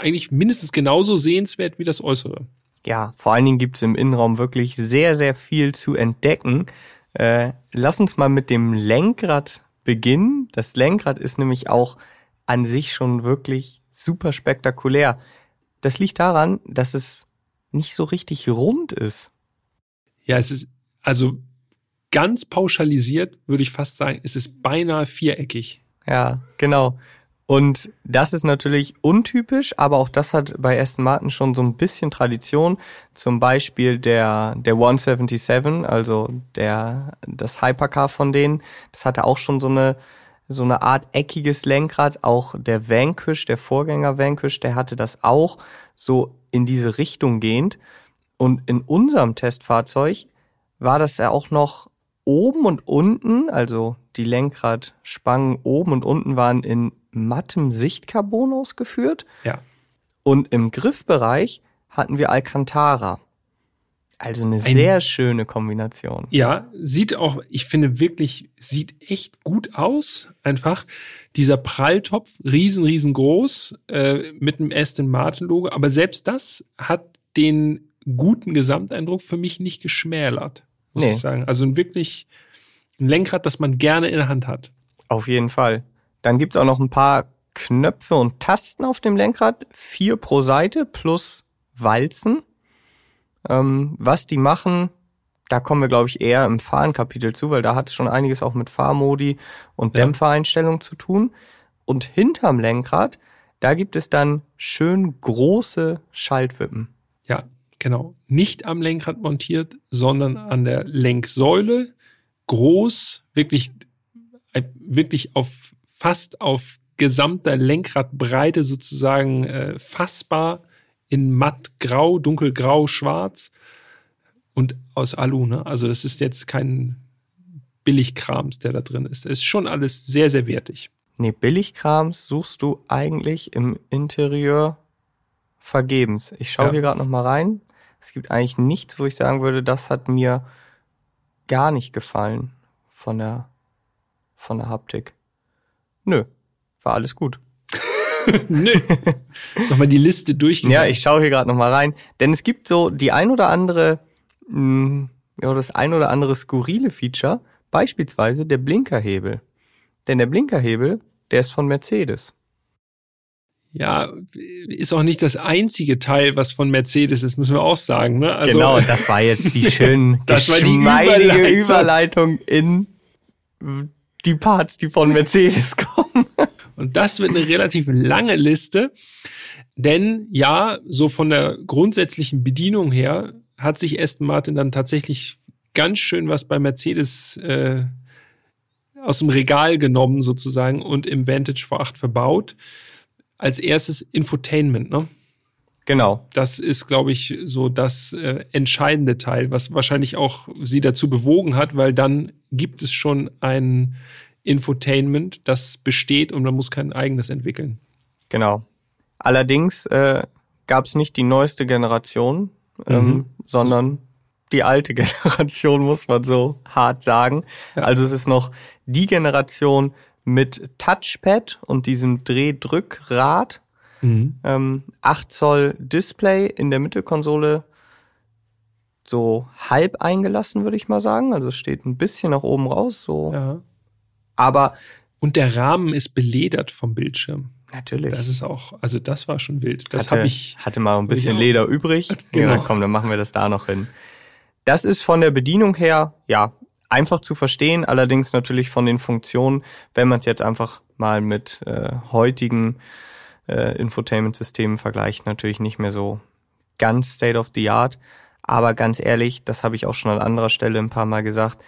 Speaker 3: eigentlich mindestens genauso sehenswert wie das Äußere.
Speaker 1: Ja, vor allen Dingen gibt es im Innenraum wirklich sehr, sehr viel zu entdecken. Äh, lass uns mal mit dem Lenkrad Beginn. Das Lenkrad ist nämlich auch an sich schon wirklich super spektakulär. Das liegt daran, dass es nicht so richtig rund ist.
Speaker 3: Ja, es ist also ganz pauschalisiert, würde ich fast sagen, es ist beinahe viereckig.
Speaker 1: Ja, genau. Und das ist natürlich untypisch, aber auch das hat bei Aston Martin schon so ein bisschen Tradition. Zum Beispiel der, der 177, also der, das Hypercar von denen, das hatte auch schon so eine, so eine Art eckiges Lenkrad. Auch der Vanquish, der Vorgänger Vanquish, der hatte das auch so in diese Richtung gehend. Und in unserem Testfahrzeug war das ja auch noch oben und unten, also die Lenkradspangen oben und unten waren in mattem Sichtcarbon ausgeführt.
Speaker 3: Ja.
Speaker 1: Und im Griffbereich hatten wir Alcantara. Also eine
Speaker 3: Ein-
Speaker 1: sehr schöne Kombination.
Speaker 3: Ja, sieht auch, ich finde wirklich, sieht echt gut aus. Einfach dieser Pralltopf, riesen, riesengroß, äh, mit einem Aston Martin Logo. Aber selbst das hat den guten Gesamteindruck für mich nicht geschmälert, muss
Speaker 1: Nee.
Speaker 3: ich sagen. Also ein wirklich ein Lenkrad, das man gerne in der Hand hat.
Speaker 1: Auf jeden Fall. Dann gibt's auch noch ein paar Knöpfe und Tasten auf dem Lenkrad. Vier pro Seite plus Walzen. Ähm, was die machen, da kommen wir, glaube ich, eher im Fahrenkapitel zu, weil da hat es schon einiges auch mit Fahrmodi und
Speaker 3: Ja.
Speaker 1: Dämpfereinstellungen zu tun. Und hinterm Lenkrad, da gibt es dann schön große Schaltwippen.
Speaker 3: Ja, genau. Nicht am Lenkrad montiert, sondern an der Lenksäule. Groß, wirklich, äh, wirklich auf, fast auf gesamter Lenkradbreite sozusagen äh, fassbar in matt grau, dunkelgrau, schwarz und aus Alu. Ne? Also das ist jetzt kein Billigkrams, der da drin ist. Das ist schon alles sehr, sehr wertig.
Speaker 1: Nee, Billigkrams suchst du eigentlich im Interieur vergebens. Ich schaue
Speaker 3: Ja.
Speaker 1: hier gerade noch mal rein. Es gibt eigentlich nichts, wo ich sagen würde, das hat mir gar nicht gefallen von der von der Haptik. Nö, war alles gut.
Speaker 3: Nö. Nochmal die Liste durchgehen.
Speaker 1: Ja, ich schaue hier gerade noch mal rein, denn es gibt so die ein oder andere mh, ja, das ein oder andere skurrile Feature, beispielsweise der Blinkerhebel. Denn der Blinkerhebel, der ist von Mercedes.
Speaker 3: Ja, ist auch nicht das einzige Teil, was von Mercedes ist, müssen wir auch sagen. Ne? Also,
Speaker 1: genau, das war jetzt die schön
Speaker 3: Das war die Überleitung.
Speaker 1: Überleitung in die Parts, die von Mercedes kommen.
Speaker 3: Und das wird eine relativ lange Liste, denn ja, so von der grundsätzlichen Bedienung her hat sich Aston Martin dann tatsächlich ganz schön was bei Mercedes äh, aus dem Regal genommen sozusagen und im Vantage V8 verbaut. Als erstes Infotainment, ne?
Speaker 1: Genau,
Speaker 3: Das ist, glaube ich, so das äh, entscheidende Teil, was wahrscheinlich auch sie dazu bewogen hat, weil dann gibt es schon ein Infotainment, das besteht und man muss kein eigenes entwickeln.
Speaker 1: genau. Allerdings äh, gab es nicht die neueste Generation, ähm,
Speaker 3: Mhm.
Speaker 1: sondern die alte Generation, muss man so hart sagen.
Speaker 3: Ja.
Speaker 1: Also es ist noch die Generation mit Touchpad und diesem Drehdrückrad. Ähm, 8 Zoll Display in der Mittelkonsole so halb eingelassen, würde ich mal sagen. Also es steht ein bisschen nach oben raus, so.
Speaker 3: Ja.
Speaker 1: Aber
Speaker 3: Und der Rahmen ist beledert vom Bildschirm.
Speaker 1: natürlich.
Speaker 3: Das ist auch, also das war schon wild. Das
Speaker 1: hatte,
Speaker 3: habe ich.
Speaker 1: hatte mal ein bisschen. Leder übrig.
Speaker 3: Genau.
Speaker 1: Ja, komm, dann machen wir das da noch hin. Das ist von der Bedienung her, ja, einfach zu verstehen, allerdings natürlich von den Funktionen, wenn man es jetzt einfach mal mit äh, heutigen äh, Infotainment-Systemen vergleicht, natürlich nicht mehr so ganz State of the Art. Aber ganz ehrlich, das habe ich auch schon an anderer Stelle ein paar Mal gesagt,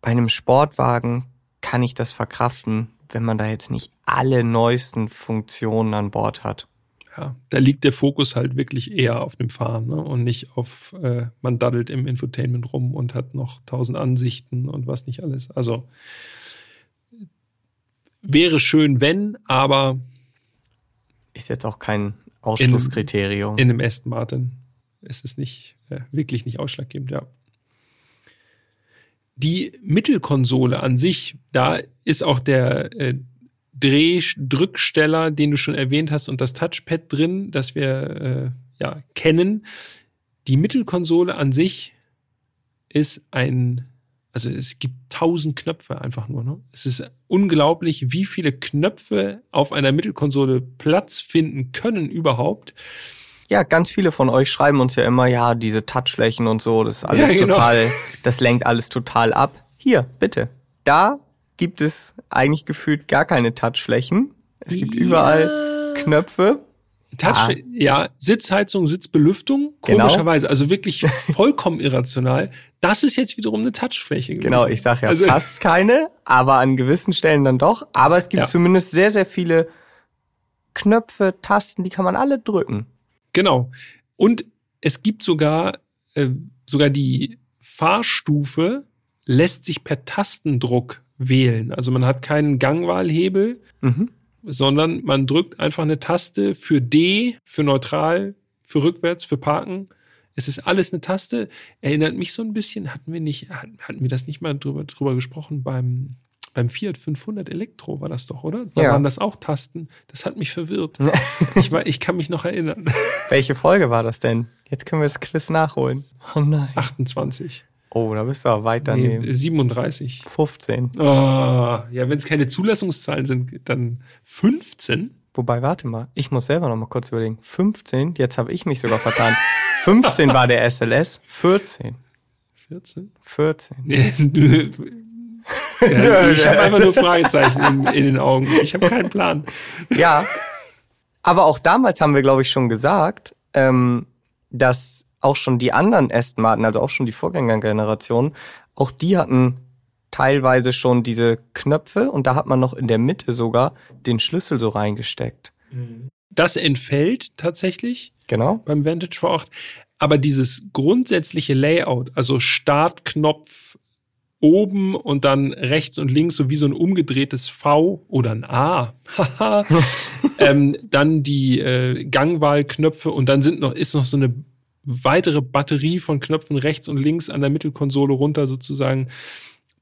Speaker 1: bei einem Sportwagen kann ich das verkraften, wenn man da jetzt nicht alle neuesten Funktionen an Bord hat.
Speaker 3: Ja, da liegt der Fokus halt wirklich eher auf dem Fahren ne? und nicht auf, äh, man daddelt im Infotainment rum und hat noch tausend Ansichten und was nicht alles. Also wäre schön, wenn, aber
Speaker 1: Ist jetzt auch kein Ausschlusskriterium.
Speaker 3: in einem Aston Martin ist es nicht, äh, wirklich nicht ausschlaggebend, ja. Die Mittelkonsole an sich, da ist auch der äh, Dreh-Drücksteller, den du schon erwähnt hast, und das Touchpad drin, das wir äh, ja kennen. Die Mittelkonsole an sich ist ein, also es gibt tausend Knöpfe einfach nur. Ne? Es ist unglaublich, wie viele Knöpfe auf einer Mittelkonsole Platz finden können überhaupt.
Speaker 1: Ja, ganz viele von euch schreiben uns ja immer, ja, diese Touchflächen und so, das ist alles
Speaker 3: Ja, genau.
Speaker 1: total, das lenkt alles total ab. Hier, bitte. Da gibt es eigentlich gefühlt gar keine Touchflächen. Es gibt überall Knöpfe.
Speaker 3: Touch,
Speaker 1: Ah.
Speaker 3: ja, Sitzheizung, Sitzbelüftung,
Speaker 1: Genau.
Speaker 3: komischerweise, also wirklich vollkommen irrational. Das ist jetzt wiederum eine Touchfläche gewesen.
Speaker 1: Genau, ich sage ja
Speaker 3: Also-
Speaker 1: fast keine, aber an gewissen Stellen dann doch. Aber es gibt
Speaker 3: Ja.
Speaker 1: zumindest sehr, sehr viele Knöpfe, Tasten, die kann man alle drücken.
Speaker 3: Genau. Und es gibt sogar, äh, sogar die Fahrstufe lässt sich per Tastendruck wählen. Also man hat keinen Gangwahlhebel,
Speaker 1: Mhm.
Speaker 3: sondern man drückt einfach eine Taste für D, für neutral, für rückwärts, für parken. Es ist alles eine Taste. Erinnert mich so ein bisschen, hatten wir nicht, hatten wir das nicht mal drüber, drüber gesprochen beim, beim Fiat 500 Elektro war das doch, oder? Da
Speaker 1: Ja.
Speaker 3: waren das auch Tasten. Das hat mich verwirrt. ich, war, ich kann mich noch erinnern.
Speaker 1: Welche Folge war das denn? Jetzt können wir das Quiz nachholen. Oh nein.
Speaker 3: 28.
Speaker 1: Oh, da bist du aber weit daneben.
Speaker 3: Nee, 37.
Speaker 1: 15.
Speaker 3: Oh, ja, wenn es keine Zulassungszahlen sind, dann 15?
Speaker 1: Wobei, warte mal, ich muss selber noch mal kurz überlegen. 15, jetzt habe ich mich sogar vertan. 15 war der SLS, 14.
Speaker 3: 14?
Speaker 1: 14.
Speaker 3: ja, ich habe einfach nur Fragezeichen in, in den Augen. Ich habe keinen Plan.
Speaker 1: Ja. Aber auch damals haben wir, glaube ich, schon gesagt, ähm, dass auch schon die anderen Aston Martin, also auch schon die Vorgängergeneration, auch die hatten teilweise schon diese Knöpfe und da hat man noch in der Mitte sogar den Schlüssel so reingesteckt.
Speaker 3: Das entfällt tatsächlich
Speaker 1: Genau.
Speaker 3: beim Vantage V8. Aber dieses grundsätzliche Layout, also Startknopf oben und dann rechts und links so wie so ein umgedrehtes V oder ein A. Ähm, dann die äh, Gangwahlknöpfe und dann sind noch, ist noch so eine weitere Batterie von Knöpfen rechts und links an der Mittelkonsole runter sozusagen.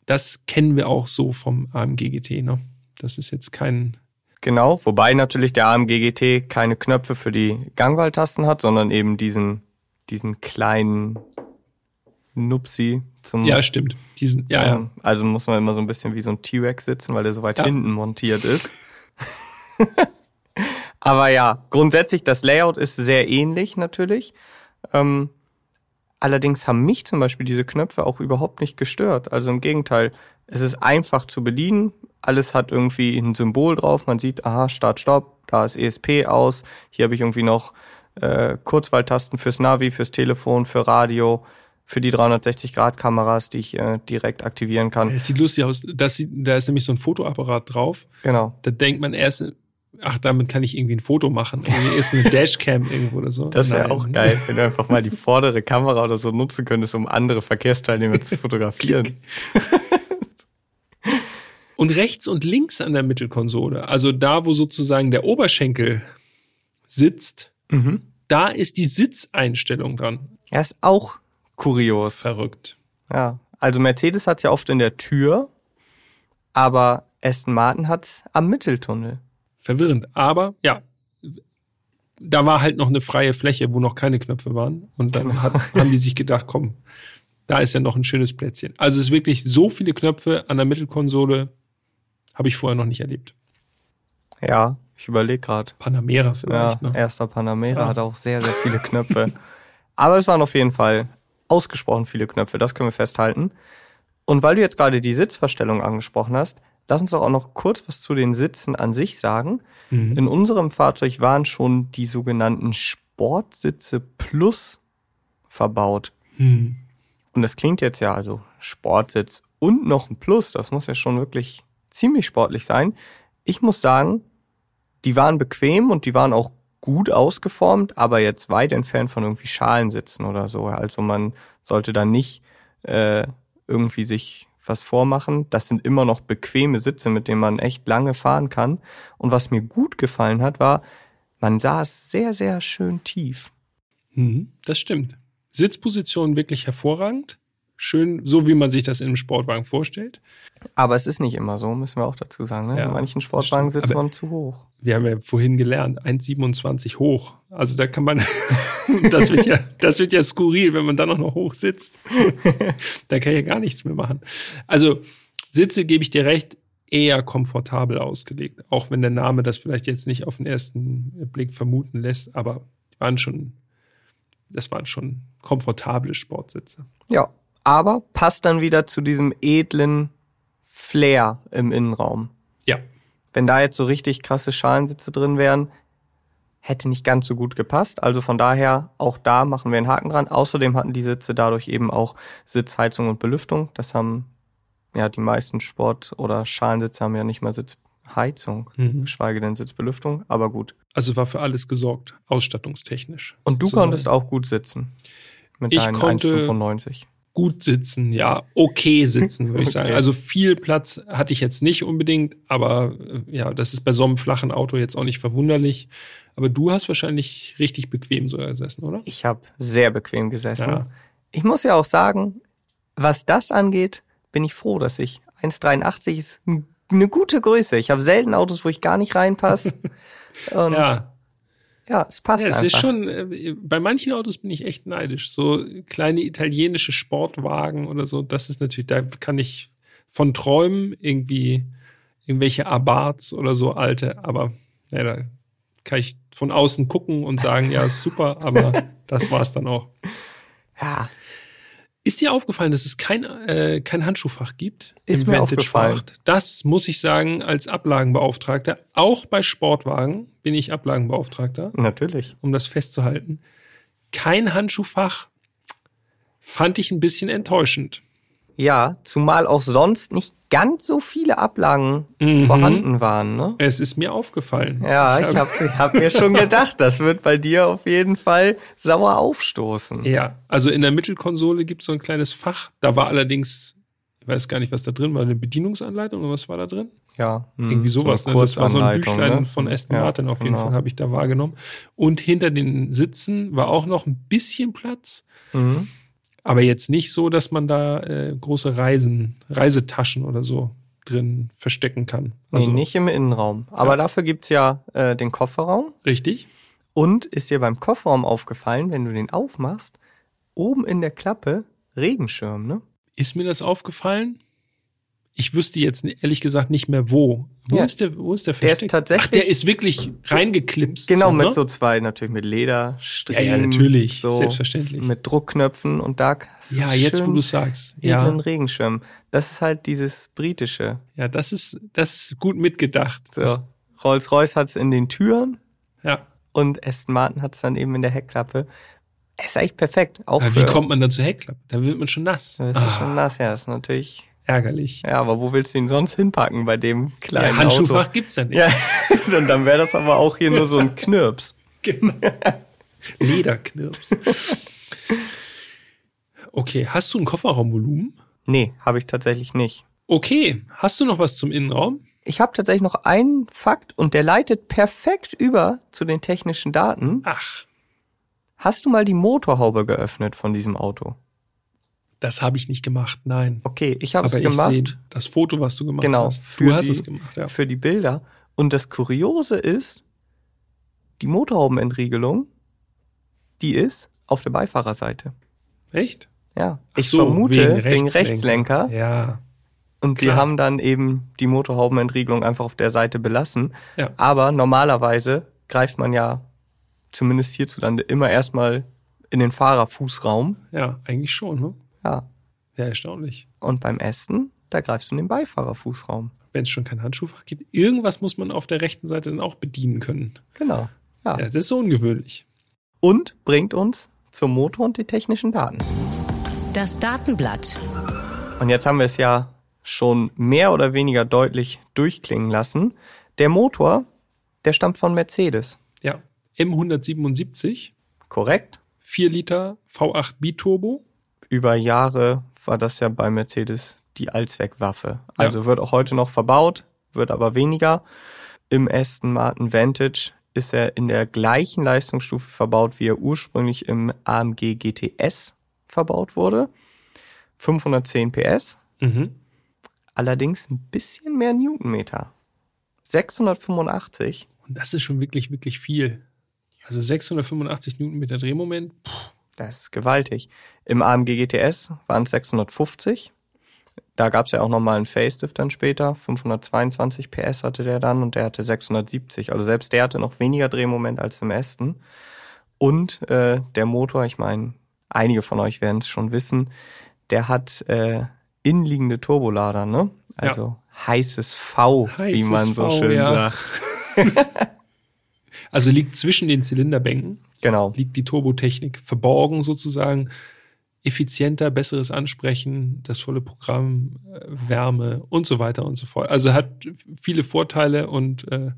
Speaker 3: Das kennen wir auch so vom AMG GT. Ne? Das ist jetzt kein
Speaker 1: Genau, wobei natürlich der AMG GT keine Knöpfe für die Gangwahltasten hat, sondern eben diesen, diesen kleinen Nupsi zum,
Speaker 3: Ja, stimmt. Diesen, ja, ja.
Speaker 1: zum also muss man immer so ein bisschen wie so ein T-Rex sitzen, weil der so weit
Speaker 3: Ja.
Speaker 1: hinten montiert ist. Aber ja, grundsätzlich das Layout ist sehr ähnlich natürlich. Ähm, allerdings haben mich zum Beispiel diese Knöpfe auch überhaupt nicht gestört. Also im Gegenteil, es ist einfach zu bedienen. Alles hat irgendwie ein Symbol drauf. Man sieht, aha, Start, Stopp, da ist ESP aus. Hier habe ich irgendwie noch äh, Kurzwahltasten fürs Navi, fürs Telefon, für Radio, für die 360-Grad-Kameras, die ich äh, direkt aktivieren kann.
Speaker 3: Es sieht lustig aus. Das sieht, da ist nämlich so ein Fotoapparat drauf.
Speaker 1: Genau.
Speaker 3: Da denkt man erst, ach, damit kann ich irgendwie ein Foto machen. Irgendwie ist eine Dashcam irgendwo oder so.
Speaker 1: Das wäre auch geil, wenn du einfach mal die vordere Kamera oder so nutzen könntest, um andere Verkehrsteilnehmer zu fotografieren.
Speaker 3: Und rechts und links an der Mittelkonsole, also da, wo sozusagen der Oberschenkel sitzt,
Speaker 1: Mhm.
Speaker 3: da ist die Sitzeinstellung dran.
Speaker 1: Ja, ist auch kurios.
Speaker 3: Verrückt.
Speaker 1: Ja. Also Mercedes hat's ja oft in der Tür, aber Aston Martin hat's am Mitteltunnel.
Speaker 3: Verwirrend. Aber ja, da war halt noch eine freie Fläche, wo noch keine Knöpfe waren. Und dann
Speaker 1: Genau.
Speaker 3: hat, haben die sich gedacht, komm, da ist ja noch ein schönes Plätzchen. Also es ist wirklich so viele Knöpfe an der Mittelkonsole, habe ich vorher noch nicht erlebt.
Speaker 1: Ja, ich überlege gerade.
Speaker 3: Panamera
Speaker 1: Ja,
Speaker 3: vielleicht noch.
Speaker 1: erster Panamera
Speaker 3: Ja.
Speaker 1: hat auch sehr, sehr viele Knöpfe. Aber es waren auf jeden Fall ausgesprochen viele Knöpfe, das können wir festhalten. Und weil du jetzt gerade die Sitzverstellung angesprochen hast, lass uns doch auch noch kurz was zu den Sitzen an sich sagen.
Speaker 3: Mhm.
Speaker 1: In unserem Fahrzeug waren schon die sogenannten Sportsitze Plus verbaut.
Speaker 3: Hm.
Speaker 1: Und das klingt jetzt ja, also Sportsitz und noch ein Plus, das muss ja schon wirklich ziemlich sportlich sein. Ich muss sagen, die waren bequem und die waren auch gut ausgeformt, aber jetzt weit entfernt von irgendwie Schalensitzen oder so. Also man sollte da nicht äh, irgendwie sich was vormachen. Das sind immer noch bequeme Sitze, mit denen man echt lange fahren kann. Und was mir gut gefallen hat, war, man saß sehr, sehr schön tief.
Speaker 3: Mhm. Das stimmt. Sitzposition wirklich hervorragend. Schön, so wie man sich das in einem Sportwagen vorstellt.
Speaker 1: Aber es ist nicht immer so, müssen wir auch dazu sagen. Ne?
Speaker 3: Ja,
Speaker 1: In manchen Sportwagen sitzt man zu hoch.
Speaker 3: Wir haben ja vorhin gelernt, 1,27 hoch. Also da kann man, das wird ja, das wird ja skurril, wenn man dann auch noch hoch sitzt. da kann ich ja gar nichts mehr machen. Also Sitze, gebe ich dir recht, eher komfortabel ausgelegt. Auch wenn der Name das vielleicht jetzt nicht auf den ersten Blick vermuten lässt, aber die waren schon, das waren schon komfortable Sportsitze.
Speaker 1: Ja, aber passt dann wieder zu diesem edlen Flair im Innenraum.
Speaker 3: Ja.
Speaker 1: Wenn da jetzt so richtig krasse Schalensitze drin wären, hätte nicht ganz so gut gepasst. Also von daher, auch da machen wir einen Haken dran. Außerdem hatten die Sitze dadurch eben auch Sitzheizung und Belüftung. Das haben ja die meisten Sport- oder Schalensitze haben ja nicht mal Sitzheizung,
Speaker 3: Mhm.
Speaker 1: geschweige denn Sitzbelüftung. Aber gut.
Speaker 3: Also war für alles gesorgt, ausstattungstechnisch.
Speaker 1: Und du
Speaker 3: sozusagen.
Speaker 1: konntest auch gut sitzen. Mit
Speaker 3: Ich
Speaker 1: deinen
Speaker 3: konnte-
Speaker 1: 1,95.
Speaker 3: Gut sitzen, ja, okay sitzen, würde ich sagen.
Speaker 1: Okay.
Speaker 3: Also viel Platz hatte ich jetzt nicht unbedingt, aber äh, ja, das ist bei so einem flachen Auto jetzt auch nicht verwunderlich. Aber du hast wahrscheinlich richtig bequem so gesessen, oder?
Speaker 1: Ich habe sehr bequem gesessen.
Speaker 3: Ja.
Speaker 1: Ich muss ja auch sagen, was das angeht, bin ich froh, dass ich 1,83 ist eine gute Größe. Ich habe selten Autos, wo ich gar nicht reinpasse. Und ja,
Speaker 3: Ja,
Speaker 1: es passt
Speaker 3: ja es
Speaker 1: einfach.
Speaker 3: ist schon, äh, bei manchen Autos bin ich echt neidisch. So kleine italienische Sportwagen oder so, das ist natürlich, da kann ich von träumen, irgendwie irgendwelche Abarths oder so alte, aber ja, da kann ich von außen gucken und sagen, ja, ist super, aber das war's dann auch.
Speaker 1: ja,
Speaker 3: Ist dir aufgefallen, dass es kein, äh, kein Handschuhfach gibt?
Speaker 1: Ist mir aufgefallen.
Speaker 3: Vantage-Markt? Das muss ich sagen, als Ablagenbeauftragter, auch bei Sportwagen bin ich Ablagenbeauftragter
Speaker 1: natürlich.
Speaker 3: um das festzuhalten. Kein Handschuhfach fand ich ein bisschen enttäuschend.
Speaker 1: Ja, zumal auch sonst nicht ganz so viele Ablagen
Speaker 3: Mhm.
Speaker 1: vorhanden waren. Ne?
Speaker 3: Es ist mir aufgefallen.
Speaker 1: Ja, ich habe ich hab mir schon gedacht, das wird bei dir auf jeden Fall sauer aufstoßen.
Speaker 3: Ja, also in der Mittelkonsole gibt es so ein kleines Fach. Da war allerdings, ich weiß gar nicht, was da drin war, eine Bedienungsanleitung oder was war da drin?
Speaker 1: Ja, hm,
Speaker 3: Irgendwie sowas.
Speaker 1: So
Speaker 3: ne? Das war so ein Büchlein
Speaker 1: ne?
Speaker 3: von Aston
Speaker 1: Ja,
Speaker 3: Martin auf jeden
Speaker 1: genau.
Speaker 3: Fall, habe ich da wahrgenommen. Und hinter den Sitzen war auch noch ein bisschen Platz.
Speaker 1: Mhm.
Speaker 3: Aber jetzt nicht so, dass man da äh, große Reisen, Reisetaschen oder so drin verstecken kann.
Speaker 1: Nee, nicht im Innenraum. Aber
Speaker 3: Ja.
Speaker 1: dafür gibt's ja äh, den Kofferraum.
Speaker 3: Richtig?
Speaker 1: Und ist dir beim Kofferraum aufgefallen, wenn du den aufmachst, oben in der Klappe Regenschirm, ne?
Speaker 3: Ist mir das aufgefallen? Ich wüsste jetzt ehrlich gesagt nicht mehr wo. Wo
Speaker 1: Ja.
Speaker 3: ist der, wo ist der
Speaker 1: Der ist
Speaker 3: versteckt?
Speaker 1: tatsächlich-
Speaker 3: Ach, der ist wirklich reingeklipst.
Speaker 1: Genau,
Speaker 3: so,
Speaker 1: mit
Speaker 3: ne?
Speaker 1: so zwei, natürlich mit Lederstriemen.
Speaker 3: Ja, ja, natürlich,
Speaker 1: So
Speaker 3: selbstverständlich.
Speaker 1: Mit Druckknöpfen und da
Speaker 3: Ja, jetzt wo du sagst. Ja,
Speaker 1: Regenschirm. Das ist halt dieses britische.
Speaker 3: ja, das ist, das ist gut mitgedacht.
Speaker 1: So. Rolls-Royce hat's in den Türen
Speaker 3: ja.
Speaker 1: und Aston Martin hat's dann eben in der Heckklappe. Ist eigentlich perfekt. Auch
Speaker 3: Aber wie kommt man dann zur Heckklappe? Da wird man schon nass.
Speaker 1: Das ist
Speaker 3: Ah,
Speaker 1: schon nass, ja, das ist natürlich.
Speaker 3: Ärgerlich.
Speaker 1: Ja, aber wo willst du ihn sonst hinpacken bei dem kleinen
Speaker 3: Ja, Handschuhfach
Speaker 1: Auto?
Speaker 3: gibt's ja nicht.
Speaker 1: Ja, und dann wäre das aber auch hier nur so ein Knirps.
Speaker 3: Genau. Lederknirps. Okay, hast du ein Kofferraumvolumen?
Speaker 1: Nee, habe ich tatsächlich nicht.
Speaker 3: Okay, hast du noch was zum Innenraum?
Speaker 1: Ich habe tatsächlich noch einen Fakt und der leitet perfekt über zu den technischen Daten.
Speaker 3: Ach,
Speaker 1: Hast du mal die Motorhaube geöffnet von diesem Auto?
Speaker 3: Das habe ich nicht gemacht, nein.
Speaker 1: Okay, ich habe es
Speaker 3: Aber ich
Speaker 1: gemacht.
Speaker 3: das Foto, was du gemacht
Speaker 1: Genau,
Speaker 3: hast.
Speaker 1: für
Speaker 3: Du hast
Speaker 1: die-
Speaker 3: es gemacht, ja.
Speaker 1: für die Bilder. Und das Kuriose ist, die Motorhaubenentriegelung, die ist auf der Beifahrerseite.
Speaker 3: Echt?
Speaker 1: Ja,
Speaker 3: Ach
Speaker 1: ich
Speaker 3: so,
Speaker 1: vermute wegen Rechtslenker.
Speaker 3: Ja.
Speaker 1: Und
Speaker 3: klar.
Speaker 1: haben dann eben die Motorhaubenentriegelung einfach auf der Seite belassen.
Speaker 3: Ja.
Speaker 1: Aber normalerweise greift man ja zumindest hierzulande immer erstmal in den Fahrerfußraum.
Speaker 3: Ja, eigentlich schon, ne?
Speaker 1: Ja.
Speaker 3: Ja, erstaunlich.
Speaker 1: Und beim Aston, da greifst du in den Beifahrerfußraum.
Speaker 3: Wenn es schon kein Handschuhfach gibt, irgendwas muss man auf der rechten Seite dann auch bedienen können.
Speaker 1: Genau. Ja.
Speaker 3: Ja, das ist so ungewöhnlich.
Speaker 1: Und bringt uns zum Motor und die technischen Daten.
Speaker 2: Das Datenblatt.
Speaker 1: Und jetzt haben wir es ja schon mehr oder weniger deutlich durchklingen lassen. Der Motor, der stammt von Mercedes.
Speaker 3: Ja. M177,
Speaker 1: Korrekt?
Speaker 3: 4 Liter V8 Biturbo.
Speaker 1: Über Jahre war das ja bei Mercedes die Allzweckwaffe. Also wird auch heute noch verbaut, wird aber weniger. Im Aston Martin Vantage ist er in der gleichen Leistungsstufe verbaut, wie er ursprünglich im AMG GTS verbaut wurde. 510 PS,
Speaker 3: Mhm.
Speaker 1: allerdings ein bisschen mehr Newtonmeter. 685.
Speaker 3: Und das ist schon wirklich, wirklich viel. Also 685 Newtonmeter Drehmoment.
Speaker 1: Das ist gewaltig. Im AMG GTS waren es 650. Da gab es ja auch nochmal einen Facelift dann später. 522 PS hatte der dann und der hatte 670. Also selbst der hatte noch weniger Drehmoment als im Aston. Und äh, der Motor, ich meine, einige von euch werden es schon wissen, der hat äh, innenliegende Turbolader, ne? Also heißes V, wie
Speaker 3: Heißes
Speaker 1: man so
Speaker 3: V,
Speaker 1: schön
Speaker 3: ja.
Speaker 1: sagt.
Speaker 3: Also liegt zwischen den Zylinderbänken,
Speaker 1: Genau.
Speaker 3: liegt die Turbotechnik verborgen sozusagen. Effizienter, besseres Ansprechen, das volle Programm, äh, Wärme und so weiter und so fort. Also hat viele Vorteile und äh,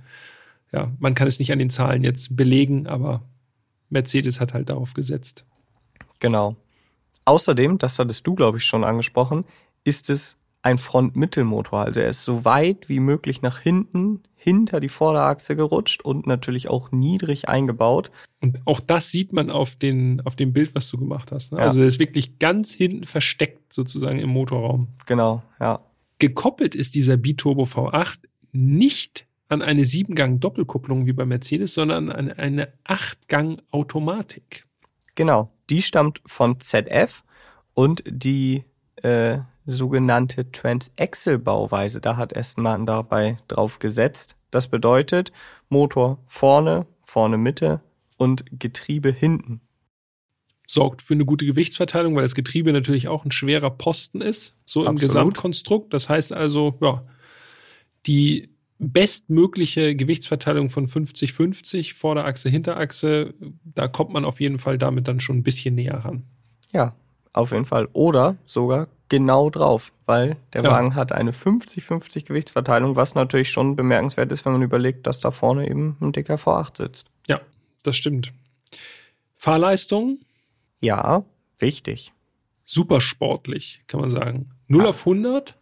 Speaker 3: ja, man kann es nicht an den Zahlen jetzt belegen, aber Mercedes hat halt darauf gesetzt.
Speaker 1: Genau. Außerdem, das hattest du, glaube ich, schon angesprochen, ist es ein Frontmittelmotor. Also er ist so weit wie möglich nach hinten, hinter die Vorderachse gerutscht und natürlich auch niedrig eingebaut.
Speaker 3: Und auch das sieht man auf, den, auf dem Bild, was du gemacht hast. Ne?
Speaker 1: Ja.
Speaker 3: Also er ist wirklich ganz hinten versteckt sozusagen im Motorraum.
Speaker 1: Genau, ja.
Speaker 3: Gekoppelt ist dieser Biturbo V8 nicht an eine Siebengang-Doppelkupplung wie bei Mercedes, sondern an eine Achtgang-Automatik.
Speaker 1: Genau. Die stammt von ZF und die äh, sogenannte Transaxle-Bauweise, da hat Aston Martin dabei drauf gesetzt. Das bedeutet Motor vorne, vorne Mitte und Getriebe hinten.
Speaker 3: Sorgt für eine gute Gewichtsverteilung, weil das Getriebe natürlich auch ein schwerer Posten ist, so im
Speaker 1: Absolut.
Speaker 3: Gesamtkonstrukt. Das heißt also, ja, die bestmögliche Gewichtsverteilung von 50-50, Vorderachse, Hinterachse, da kommt man auf jeden Fall damit dann schon ein bisschen näher ran.
Speaker 1: Ja, auf jeden Fall. Oder sogar genau drauf, weil der
Speaker 3: Ja.
Speaker 1: Wagen hat eine 50-50 Gewichtsverteilung, was natürlich schon bemerkenswert ist, wenn man überlegt, dass da vorne eben ein dicker V8 sitzt.
Speaker 3: Ja, das stimmt. Fahrleistung,
Speaker 1: Ja, wichtig.
Speaker 3: super sportlich, kann man sagen. 0 auf 100,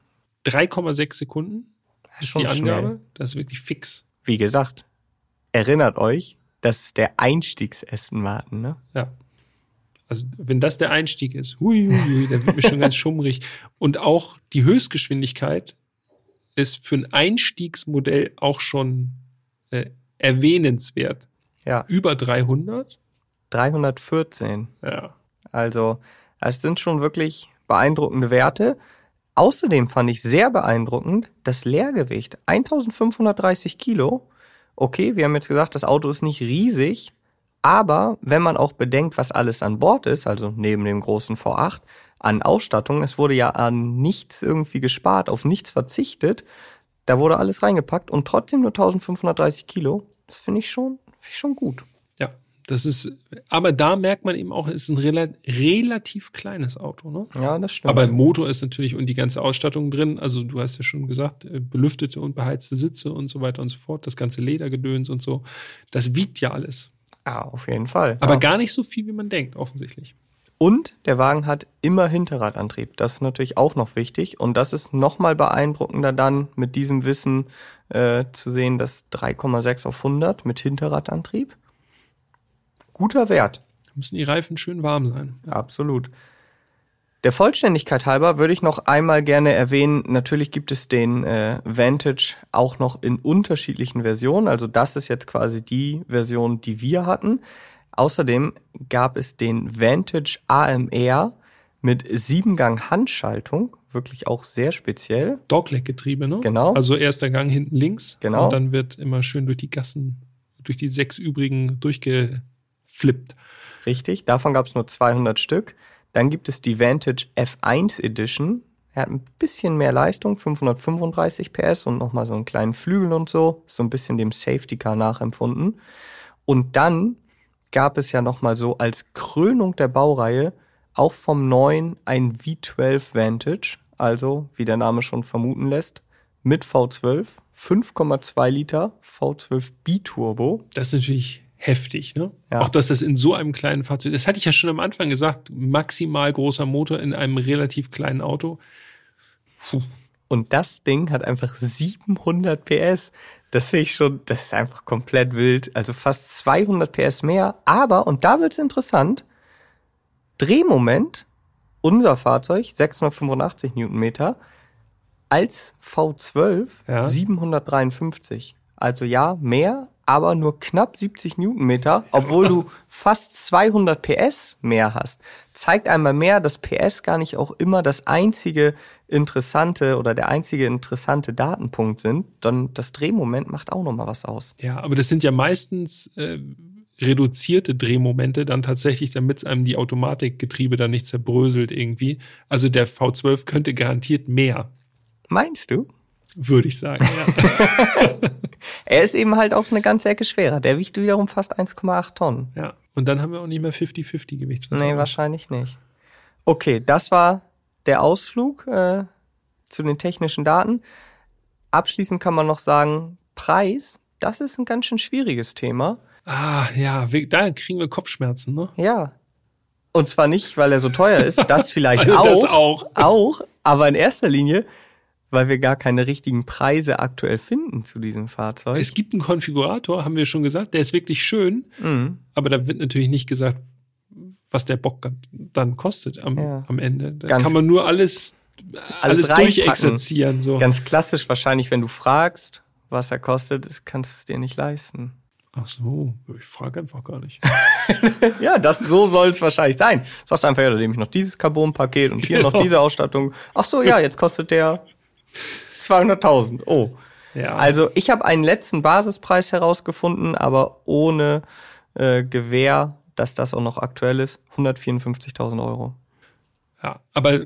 Speaker 3: 3,6 Sekunden ist
Speaker 1: Schon
Speaker 3: die Angabe.
Speaker 1: schnell.
Speaker 3: Das ist wirklich fix.
Speaker 1: Wie gesagt, erinnert euch, das ist der Einstiegs-Aston Martin, ne?
Speaker 3: Ja. Also, wenn das der Einstieg ist, hui, hui, hui, dann wird mir schon ganz schummrig. Und auch die Höchstgeschwindigkeit ist für ein Einstiegsmodell auch schon äh, erwähnenswert.
Speaker 1: Ja,
Speaker 3: Über 300.
Speaker 1: 314.
Speaker 3: Ja.
Speaker 1: Also, es sind schon wirklich beeindruckende Werte. Außerdem fand ich sehr beeindruckend das Leergewicht. 1530 Kilo. Okay, wir haben jetzt gesagt, das Auto ist nicht riesig, aber wenn man auch bedenkt, was alles an Bord ist, also neben dem großen V8, an Ausstattung, es wurde ja an nichts irgendwie gespart, auf nichts verzichtet, da wurde alles reingepackt und trotzdem nur 1530 Kilo. Das finde ich schon, finde ich schon gut.
Speaker 3: Ja. Das ist, aber da merkt man eben auch, es ist ein rela relativ kleines Auto, ne?
Speaker 1: Ja, das stimmt.
Speaker 3: Aber Motor ist natürlich und die ganze Ausstattung drin. Also du hast ja schon gesagt, äh, belüftete und beheizte Sitze und so weiter und so fort. Das ganze Ledergedöns und so. Das wiegt ja alles.
Speaker 1: Ja, auf jeden Fall.
Speaker 3: Aber
Speaker 1: ja.
Speaker 3: gar nicht so viel, wie man denkt, offensichtlich.
Speaker 1: Und der Wagen hat immer Hinterradantrieb. Das ist natürlich auch noch wichtig. Und das ist nochmal beeindruckender dann mit diesem Wissen äh, zu sehen, dass 3,6 auf 100 mit Hinterradantrieb. Guter Wert,
Speaker 3: Da müssen die Reifen schön warm sein.
Speaker 1: absolut. Der Vollständigkeit halber würde ich noch einmal gerne erwähnen, natürlich gibt es den äh, Vantage auch noch in unterschiedlichen Versionen. Also das ist jetzt quasi die Version, die wir hatten. Außerdem gab es den Vantage AMR mit Siebengang Handschaltung, wirklich auch sehr speziell.
Speaker 3: Dogleg-Getriebe, ne?
Speaker 1: Genau.
Speaker 3: Also erster Gang hinten links.
Speaker 1: Genau.
Speaker 3: Und dann wird immer schön durch die Gassen, durch die sechs übrigen durchgeflippt.
Speaker 1: Richtig, davon gab es nur 200 Stück. Dann gibt es die Vantage F1 Edition. Er hat ein bisschen mehr Leistung, 535 PS und nochmal so einen kleinen Flügel und so. So ein bisschen dem Safety Car nachempfunden. Und dann gab es ja nochmal so als Krönung der Baureihe auch vom neuen ein V12 Vantage. Also, wie der Name schon vermuten lässt, mit V12, 5,2 Liter V12 Biturbo.
Speaker 3: Das ist natürlich heftig, ne?
Speaker 1: Ja.
Speaker 3: Auch dass das in so einem kleinen Fahrzeug, das hatte ich ja schon am Anfang gesagt, maximal großer Motor in einem relativ kleinen Auto. Puh.
Speaker 1: Und das Ding hat einfach 700 PS. Das sehe ich schon, das ist einfach komplett wild. Also fast 200 PS mehr. Aber, und da wird's interessant, Drehmoment, unser Fahrzeug, 685 Newtonmeter, als V12
Speaker 3: Ja.
Speaker 1: 753. Also ja, mehr, aber nur knapp 70 Newtonmeter, obwohl du fast 200 PS mehr hast. Zeigt einmal mehr, dass PS gar nicht auch immer das einzige interessante oder der einzige interessante Datenpunkt sind, dann das Drehmoment macht auch noch mal was aus.
Speaker 3: Ja, aber das sind ja meistens äh, reduzierte Drehmomente dann tatsächlich, damit es einem die Automatikgetriebe dann nicht zerbröselt irgendwie. Also der V12 könnte garantiert mehr.
Speaker 1: Meinst du?
Speaker 3: Würde ich sagen, ja.
Speaker 1: Er ist eben halt auch eine ganze Ecke schwerer. Der wiegt wiederum fast 1,8 Tonnen.
Speaker 3: ja. Und dann haben wir auch nicht mehr 50-50 Gewichtsverteilung.
Speaker 1: Nee, wahrscheinlich nicht. Okay, das war der Ausflug äh, zu den technischen Daten. Abschließend kann man noch sagen, Preis, das ist ein ganz schön schwieriges Thema.
Speaker 3: Ah, ja, da kriegen wir Kopfschmerzen, ne?
Speaker 1: Ja. Und zwar nicht, weil er so teuer ist, das vielleicht
Speaker 3: Also
Speaker 1: auch,
Speaker 3: das auch.
Speaker 1: auch, aber in erster Linie, weil wir gar keine richtigen Preise aktuell finden zu diesem Fahrzeug.
Speaker 3: Es gibt einen Konfigurator, haben wir schon gesagt, der ist wirklich schön,
Speaker 1: Mhm.
Speaker 3: aber da wird natürlich nicht gesagt, was der Bock dann kostet am,
Speaker 1: Ja.
Speaker 3: am Ende. Da
Speaker 1: Ganz-
Speaker 3: kann man nur alles, alles,
Speaker 1: reinpacken.
Speaker 3: durchexerzieren. So.
Speaker 1: Ganz klassisch wahrscheinlich, wenn du fragst, was er kostet, kannst du es dir nicht leisten.
Speaker 3: Ach so, ich frage einfach gar nicht.
Speaker 1: Ja, das so soll es wahrscheinlich sein. Sagst einfach, ja, da nehme ich noch dieses Carbon-Paket und hier noch
Speaker 3: Genau.
Speaker 1: diese Ausstattung. Ach so, ja, jetzt kostet der 200.000. Oh.
Speaker 3: Ja,
Speaker 1: Also ich habe einen letzten Basispreis herausgefunden, aber ohne äh, Gewähr, dass das auch noch aktuell ist. 154.000 Euro.
Speaker 3: ja, aber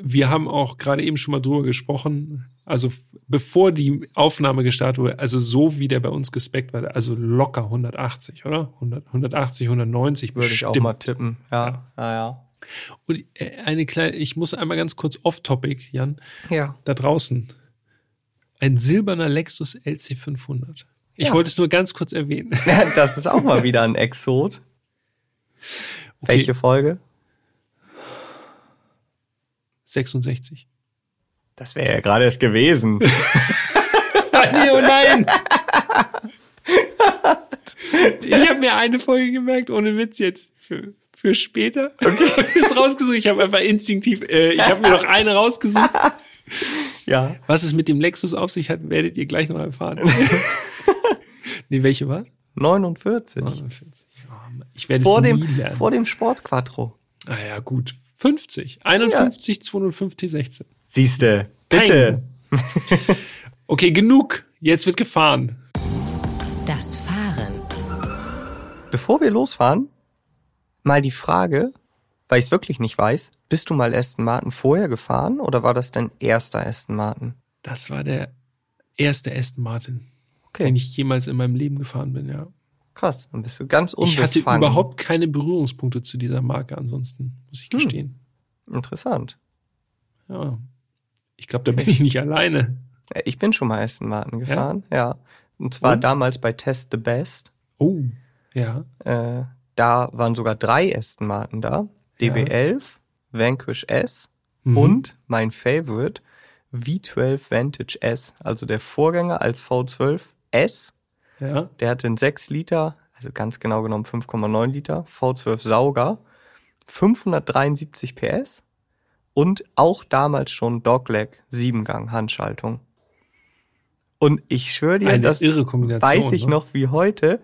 Speaker 3: wir haben auch gerade eben schon mal drüber gesprochen. Also bevor die Aufnahme gestartet wurde, also so wie der bei uns gespeckt war, also locker 180, oder? 100, 180, 190
Speaker 1: Würde ich auch mal tippen. Ja, ja, ja.
Speaker 3: Und äh, eine kleine, ich muss einmal ganz kurz off-topic, Jan,
Speaker 1: Ja.
Speaker 3: da draußen. Ein silberner Lexus LC500. Ich
Speaker 1: Ja.
Speaker 3: wollte es nur ganz kurz erwähnen.
Speaker 1: Das ist auch mal wieder ein Exot.
Speaker 3: Okay.
Speaker 1: Welche Folge?
Speaker 3: 66.
Speaker 1: Das wäre ja gerade erst gewesen.
Speaker 3: nee, oh nein! Ich habe mir eine Folge gemerkt, ohne Witz jetzt. Für, später. Okay. ist rausgesucht. Ich habe einfach instinktiv, äh, ich habe mir noch eine rausgesucht.
Speaker 1: ja.
Speaker 3: Was es mit dem Lexus auf sich hat, werdet ihr gleich noch erfahren. nee, welche war?
Speaker 1: 49.
Speaker 3: 49. Oh, ich werde
Speaker 1: Vor
Speaker 3: es
Speaker 1: dem,
Speaker 3: nie lernen.
Speaker 1: vor dem Sportquattro.
Speaker 3: ah ja, gut. 50. 51, 205 T16.
Speaker 1: Siehste, bitte.
Speaker 3: Okay, genug. Jetzt wird gefahren.
Speaker 2: Das Fahren.
Speaker 1: Bevor wir losfahren, mal die Frage, weil ich es wirklich nicht weiß, bist du mal Aston Martin vorher gefahren oder war das dein erster Aston Martin?
Speaker 3: Das war der erste Aston Martin,
Speaker 1: Okay,
Speaker 3: den ich jemals in meinem Leben gefahren bin, ja.
Speaker 1: krass, dann bist du ganz
Speaker 3: Ich
Speaker 1: unbefangen.
Speaker 3: hatte überhaupt keine Berührungspunkte zu dieser Marke ansonsten, muss ich gestehen.
Speaker 1: Interessant.
Speaker 3: Ja. Ich glaube, da bin ich nicht alleine.
Speaker 1: Ich bin schon mal Aston Martin gefahren, ja. Und zwar
Speaker 3: Und?
Speaker 1: damals bei Test the Best.
Speaker 3: Oh, ja.
Speaker 1: Äh, da waren sogar drei Aston Martin da. DB11, Vanquish S
Speaker 3: Mhm.
Speaker 1: und mein Favorite V12 Vantage S, also der Vorgänger als V12 S.
Speaker 3: Ja.
Speaker 1: Der hatte einen 6 Liter, also ganz genau genommen 5,9 Liter, V12 Sauger, 573 PS und auch damals schon Dogleg 7-Gang Handschaltung. Und ich schwöre dir,
Speaker 3: Eine
Speaker 1: das
Speaker 3: irre Kombination.
Speaker 1: weiß ich
Speaker 3: ne?
Speaker 1: noch wie heute.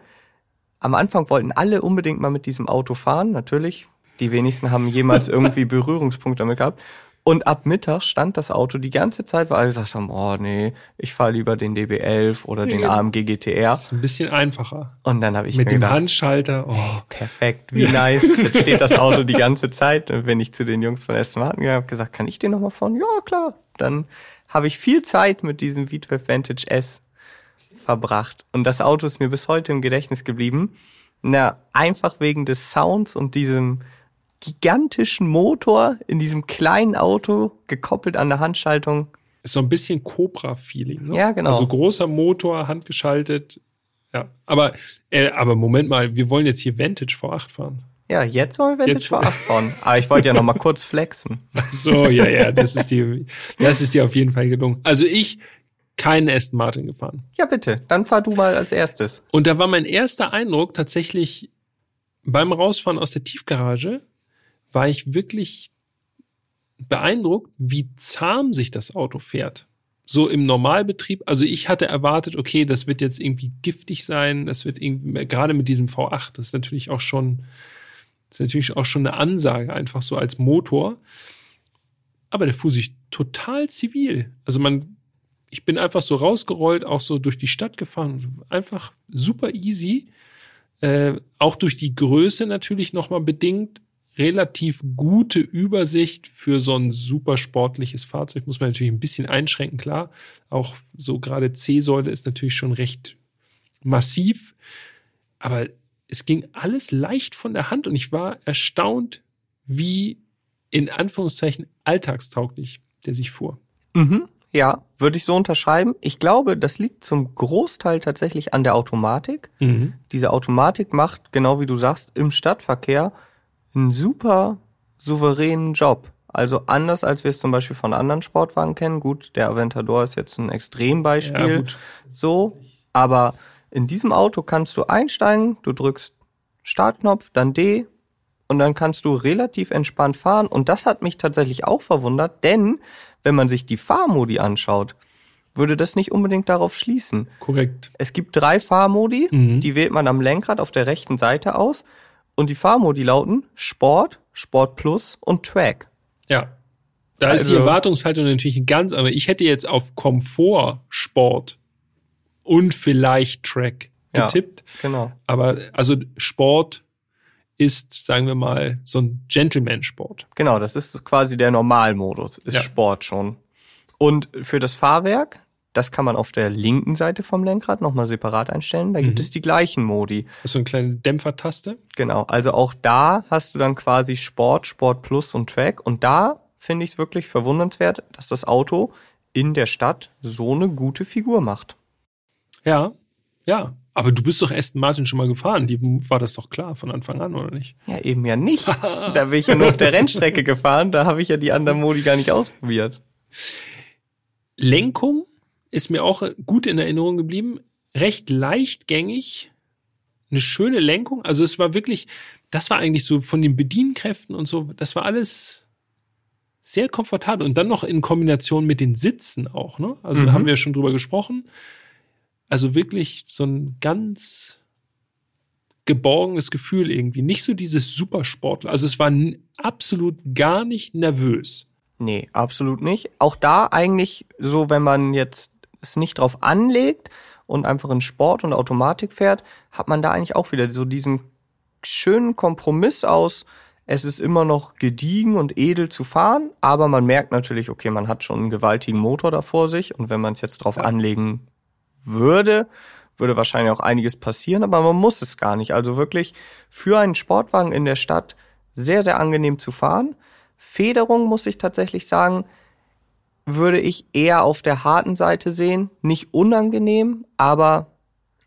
Speaker 1: Am Anfang wollten alle unbedingt mal mit diesem Auto fahren, natürlich. Die wenigsten haben jemals irgendwie Berührungspunkte damit gehabt. Und ab Mittag stand das Auto die ganze Zeit, weil alle gesagt haben, oh nee, ich fahre lieber den DB11 oder den
Speaker 3: Ja.
Speaker 1: AMG GTR.
Speaker 3: Das ist ein bisschen einfacher.
Speaker 1: Und dann habe ich
Speaker 3: Mit
Speaker 1: mir
Speaker 3: dem
Speaker 1: gedacht,
Speaker 3: Handschalter. Oh,
Speaker 1: perfekt, wie nice. Jetzt steht das Auto die ganze Zeit. Und wenn ich zu den Jungs von Aston Martin gegangen habe, gesagt, kann ich den nochmal fahren? Ja, klar. Dann habe ich viel Zeit mit diesem V12 Vantage S verbracht. Und das Auto ist mir bis heute im Gedächtnis geblieben. Na, einfach wegen des Sounds und diesem gigantischen Motor in diesem kleinen Auto gekoppelt an der Handschaltung.
Speaker 3: ist so ein bisschen Cobra-Feeling. Ne?
Speaker 1: Ja, genau.
Speaker 3: Also großer Motor, handgeschaltet. Ja, aber, äh, aber Moment mal, wir wollen jetzt hier Vantage V8 fahren.
Speaker 1: Ja, jetzt wollen wir
Speaker 3: Jetzt-
Speaker 1: Vantage V8 fahren. Aber ich wollte ja noch mal kurz flexen.
Speaker 3: So, ja, ja, das ist dir, das ist dir auf jeden Fall gelungen. Also ich keinen Aston Martin gefahren.
Speaker 1: Ja, bitte. Dann fahr du mal als erstes.
Speaker 3: Und da war mein erster Eindruck tatsächlich beim Rausfahren aus der Tiefgarage, war ich wirklich beeindruckt, wie zahm sich das Auto fährt. So im Normalbetrieb. Also ich hatte erwartet, okay, das wird jetzt irgendwie giftig sein. Das wird irgendwie, gerade mit diesem V8, das ist natürlich auch schon, das ist natürlich auch schon eine Ansage, einfach so als Motor. Aber der fuhr sich total zivil. Also man, ich bin einfach so rausgerollt, auch so durch die Stadt gefahren. Einfach super easy. Äh, auch durch die Größe natürlich nochmal bedingt. relativ gute Übersicht für so ein super sportliches Fahrzeug. Muss man natürlich ein bisschen einschränken, klar. Auch so gerade C-Säule ist natürlich schon recht massiv. Aber es ging alles leicht von der Hand und ich war erstaunt, wie in Anführungszeichen alltagstauglich der sich fuhr.
Speaker 1: Mhm. Ja, würde ich so unterschreiben. Ich glaube, das liegt zum Großteil tatsächlich an der Automatik.
Speaker 3: Mhm.
Speaker 1: Diese Automatik macht, genau wie du sagst, im Stadtverkehr einen super souveränen Job. Also anders als wir es zum Beispiel von anderen Sportwagen kennen. Gut, der Aventador ist jetzt ein Extrembeispiel.
Speaker 3: Ja,
Speaker 1: so, aber in diesem Auto kannst du einsteigen, du drückst Startknopf, dann D und dann kannst du relativ entspannt fahren. Und das hat mich tatsächlich auch verwundert, denn wenn man sich die Fahrmodi anschaut, würde das nicht unbedingt darauf schließen.
Speaker 3: Korrekt.
Speaker 1: Es gibt drei Fahrmodi,
Speaker 3: Mhm.
Speaker 1: die wählt man am Lenkrad auf der rechten Seite aus. Und die Fahrmodi lauten Sport, Sport Plus und Track.
Speaker 3: Ja. Da ist die
Speaker 1: Also-
Speaker 3: Erwartungshaltung natürlich ganz andere. Ich hätte jetzt auf Komfort, Sport und vielleicht Track
Speaker 1: Ja.
Speaker 3: getippt.
Speaker 1: Genau.
Speaker 3: Aber also Sport ist, sagen wir mal, so ein Gentleman-Sport.
Speaker 1: Genau, das ist quasi der Normalmodus, ist
Speaker 3: Ja.
Speaker 1: Sport schon. Und für das Fahrwerk, das kann man auf der linken Seite vom Lenkrad nochmal separat einstellen. Da gibt
Speaker 3: Mhm.
Speaker 1: es die gleichen Modi.
Speaker 3: Das ist so eine kleine Dämpfertaste.
Speaker 1: Genau, also auch da hast du dann quasi Sport, Sport Plus und Track. Und da finde ich es wirklich verwundernswert, dass das Auto in der Stadt so eine gute Figur macht.
Speaker 3: Ja, ja. Aber du bist doch Aston Martin schon mal gefahren. Die war das doch klar von Anfang an, oder nicht?
Speaker 1: Ja, eben ja nicht. da bin ich ja nur auf der Rennstrecke gefahren, da habe ich ja die anderen Modi gar nicht ausprobiert.
Speaker 3: Lenkung ist mir auch gut in Erinnerung geblieben. Recht leichtgängig. Eine schöne Lenkung. Also es war wirklich, das war eigentlich so von den Bedienkräften und so, das war alles sehr komfortabel. Und dann noch in Kombination mit den Sitzen auch, ne? Also
Speaker 1: Mhm.
Speaker 3: da haben wir schon drüber gesprochen. Also wirklich so ein ganz geborgenes Gefühl irgendwie. Nicht so dieses Supersportler. Also es war absolut gar nicht nervös.
Speaker 1: Nee, absolut nicht. Auch da eigentlich so, wenn man jetzt es nicht drauf anlegt und einfach in Sport und Automatik fährt, hat man da eigentlich auch wieder so diesen schönen Kompromiss aus. Es ist immer noch gediegen und edel zu fahren, aber man merkt natürlich, okay, man hat schon einen gewaltigen Motor da vor sich und wenn man es jetzt drauf
Speaker 3: Ja.
Speaker 1: anlegen würde, würde wahrscheinlich auch einiges passieren, aber man muss es gar nicht. Also wirklich für einen Sportwagen in der Stadt sehr, sehr angenehm zu fahren. Federung, muss ich tatsächlich sagen, würde ich eher auf der harten Seite sehen. Nicht unangenehm, aber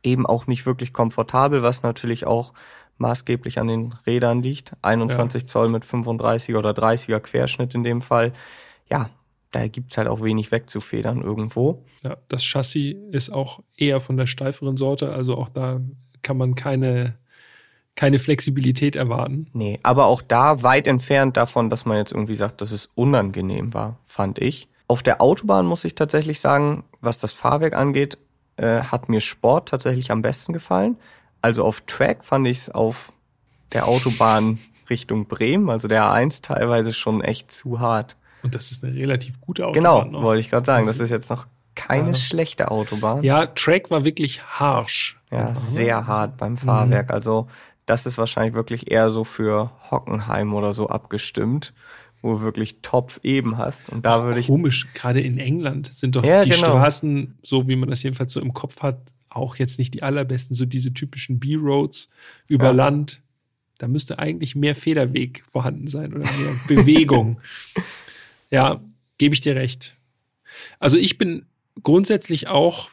Speaker 1: eben auch nicht wirklich komfortabel, was natürlich auch maßgeblich an den Rädern liegt. 21 Zoll mit 35er oder 30er Querschnitt in dem Fall. Ja, da gibt's halt auch wenig wegzufedern irgendwo.
Speaker 3: Ja, das Chassis ist auch eher von der steiferen Sorte, also auch da kann man keine, keine Flexibilität erwarten.
Speaker 1: Nee, aber auch da weit entfernt davon, dass man jetzt irgendwie sagt, dass es unangenehm war, fand ich. Auf der Autobahn muss ich tatsächlich sagen, was das Fahrwerk angeht, äh, hat mir Sport tatsächlich am besten gefallen. Also auf Track fand ich es auf der Autobahn Richtung Bremen, also der A1 teilweise schon echt zu hart.
Speaker 3: Und das ist eine relativ gute
Speaker 1: Genau,
Speaker 3: Autobahn. noch.
Speaker 1: wollte ich gerade sagen, das ist jetzt noch keine
Speaker 3: Ja.
Speaker 1: schlechte Autobahn.
Speaker 3: Ja, Track war wirklich harsh.
Speaker 1: Ja,
Speaker 3: Einfach, ne?
Speaker 1: sehr hart beim Fahrwerk. Also das ist wahrscheinlich wirklich eher so für Hockenheim oder so abgestimmt, wo du wirklich Topf eben hast. Und da
Speaker 3: Auch
Speaker 1: würde ich
Speaker 3: komisch, gerade in England sind doch
Speaker 1: Ja,
Speaker 3: die
Speaker 1: genau.
Speaker 3: Straßen, so wie man das jedenfalls so im Kopf hat, auch jetzt nicht die allerbesten, so diese typischen B-Roads über
Speaker 1: Ja.
Speaker 3: Land. Da müsste eigentlich mehr Federweg vorhanden sein oder mehr Bewegung. Ja, gebe ich dir recht. Also ich bin grundsätzlich auch,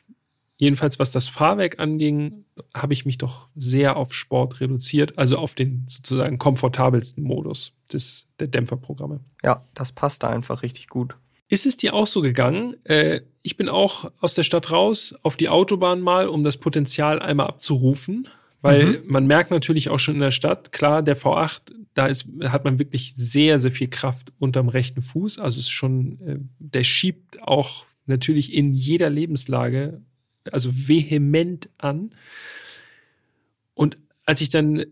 Speaker 3: jedenfalls was das Fahrwerk anging, habe ich mich doch sehr auf Sport reduziert, also auf den sozusagen komfortabelsten Modus des, der Dämpferprogramme.
Speaker 1: ja, das passt da einfach richtig gut.
Speaker 3: Ist es dir auch so gegangen? Äh, ich bin auch aus der Stadt raus auf die Autobahn mal, um das Potenzial einmal abzurufen. Weil man merkt natürlich auch schon in der Stadt, klar, der V8, da ist, hat man wirklich sehr, sehr viel Kraft unterm rechten Fuß. Also es ist schon, äh, der schiebt auch natürlich in jeder Lebenslage, also vehement an. Und als ich dann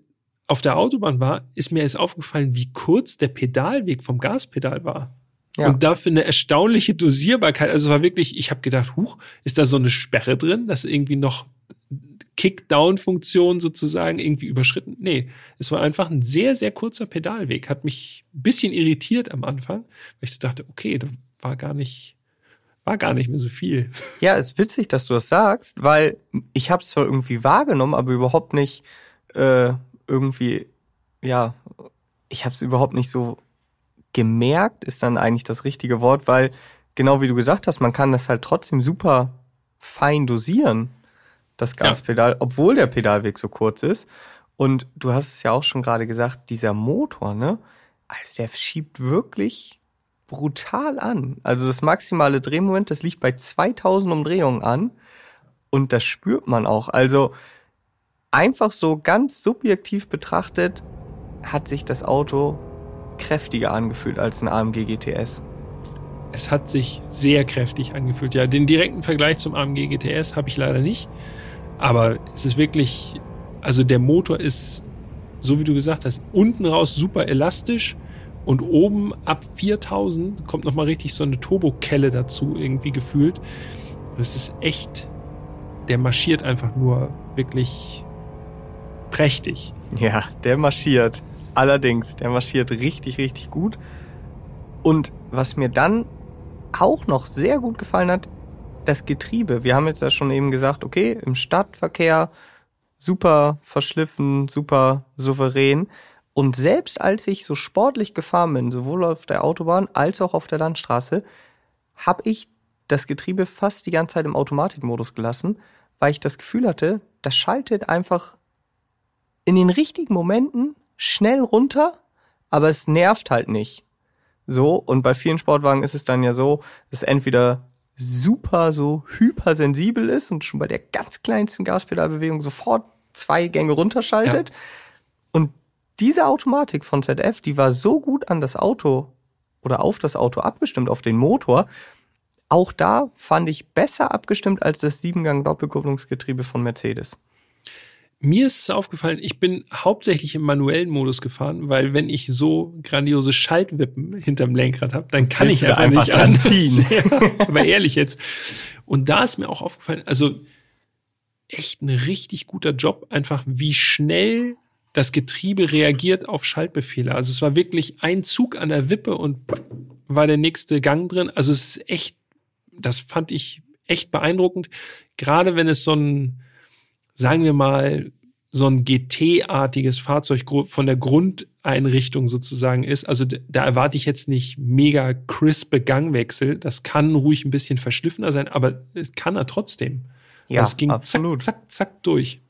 Speaker 3: auf der Autobahn war, ist mir erst aufgefallen, wie kurz der Pedalweg vom Gaspedal war.
Speaker 1: Ja.
Speaker 3: Und dafür eine erstaunliche Dosierbarkeit. Also es war wirklich, ich habe gedacht, huch, ist da so eine Sperre drin, dass irgendwie noch Kickdown-Funktion sozusagen irgendwie überschritten. Nee, es war einfach ein sehr, sehr kurzer Pedalweg. Hat mich ein bisschen irritiert am Anfang, weil ich so dachte, okay, da war gar nicht, war gar nicht mehr so viel.
Speaker 1: Ja, ist witzig, dass du das sagst, weil ich habe es zwar irgendwie wahrgenommen, aber überhaupt nicht äh, irgendwie, ja, ich habe es überhaupt nicht so gemerkt, ist dann eigentlich das richtige Wort, weil genau wie du gesagt hast, man kann das halt trotzdem super fein dosieren, das Gaspedal, ja. obwohl der Pedalweg so kurz ist. Und du hast es ja auch schon gerade gesagt, dieser Motor, ne? Also der schiebt wirklich brutal an. Also das maximale Drehmoment, das liegt bei 2000 Umdrehungen an. Und das spürt man auch. Also einfach so ganz subjektiv betrachtet hat sich das Auto kräftiger angefühlt als ein AMG GTS.
Speaker 3: Es hat sich sehr kräftig angefühlt. Ja, den direkten Vergleich zum AMG GTS habe ich leider nicht. Aber es ist wirklich, also der Motor ist, so wie du gesagt hast, unten raus super elastisch und oben ab 4000 kommt nochmal richtig so eine Turbokelle dazu, irgendwie gefühlt. Das ist echt, der marschiert einfach nur wirklich prächtig.
Speaker 1: Ja, der marschiert. Allerdings, der marschiert richtig, richtig gut. Und was mir dann auch noch sehr gut gefallen hat, das Getriebe. Wir haben jetzt ja schon eben gesagt, okay, im Stadtverkehr super verschliffen, super souverän. Und selbst als ich so sportlich gefahren bin, sowohl auf der Autobahn als auch auf der Landstraße, habe ich das Getriebe fast die ganze Zeit im Automatikmodus gelassen, weil ich das Gefühl hatte, das schaltet einfach in den richtigen Momenten schnell runter, aber es nervt halt nicht. So, und bei vielen Sportwagen ist es dann ja so, dass entweder super so hypersensibel ist und schon bei der ganz kleinsten Gaspedalbewegung sofort zwei Gänge runterschaltet. Ja. Und diese Automatik von ZF, die war so gut an das Auto oder auf das Auto abgestimmt, auf den Motor. Auch da fand ich besser abgestimmt als das Siebengang Doppelkupplungsgetriebe von Mercedes.
Speaker 3: Mir ist es aufgefallen, ich bin hauptsächlich im manuellen Modus gefahren, weil wenn ich so grandiose Schaltwippen hinterm Lenkrad habe, dann kann ich einfach, einfach nicht anziehen. ja, aber ehrlich jetzt. Und da ist mir auch aufgefallen, also echt ein richtig guter Job, einfach wie schnell das Getriebe reagiert auf Schaltbefehle. Also es war wirklich ein Zug an der Wippe und war der nächste Gang drin. Also es ist echt, das fand ich echt beeindruckend. Gerade wenn es so ein sagen wir mal, so ein GT-artiges Fahrzeug von der Grundeinrichtung sozusagen ist. Also da erwarte ich jetzt nicht mega crispe Gangwechsel. Das kann ruhig ein bisschen verschliffener sein, aber es kann er trotzdem.
Speaker 1: Ja, das ging absolut.
Speaker 3: Zack, zack, zack durch.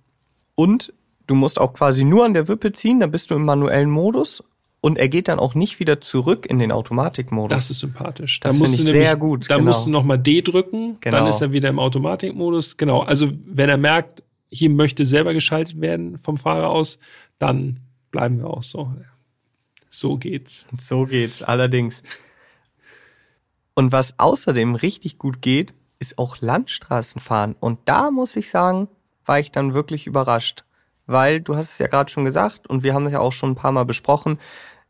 Speaker 1: Und du musst auch quasi nur an der Wippe ziehen, dann bist du im manuellen Modus und er geht dann auch nicht wieder zurück in den Automatikmodus.
Speaker 3: Das ist sympathisch.
Speaker 1: Das finde ich nämlich, sehr gut.
Speaker 3: Da genau. musst du nochmal D drücken, genau. dann ist er wieder im Automatikmodus. Genau, also wenn er merkt, hier möchte selber geschaltet werden vom Fahrer aus, dann bleiben wir auch so. So geht's.
Speaker 1: So geht's, allerdings. Und was außerdem richtig gut geht, ist auch Landstraßenfahren. Und da muss ich sagen, war ich dann wirklich überrascht. Weil du hast es ja gerade schon gesagt und wir haben es ja auch schon ein paar Mal besprochen.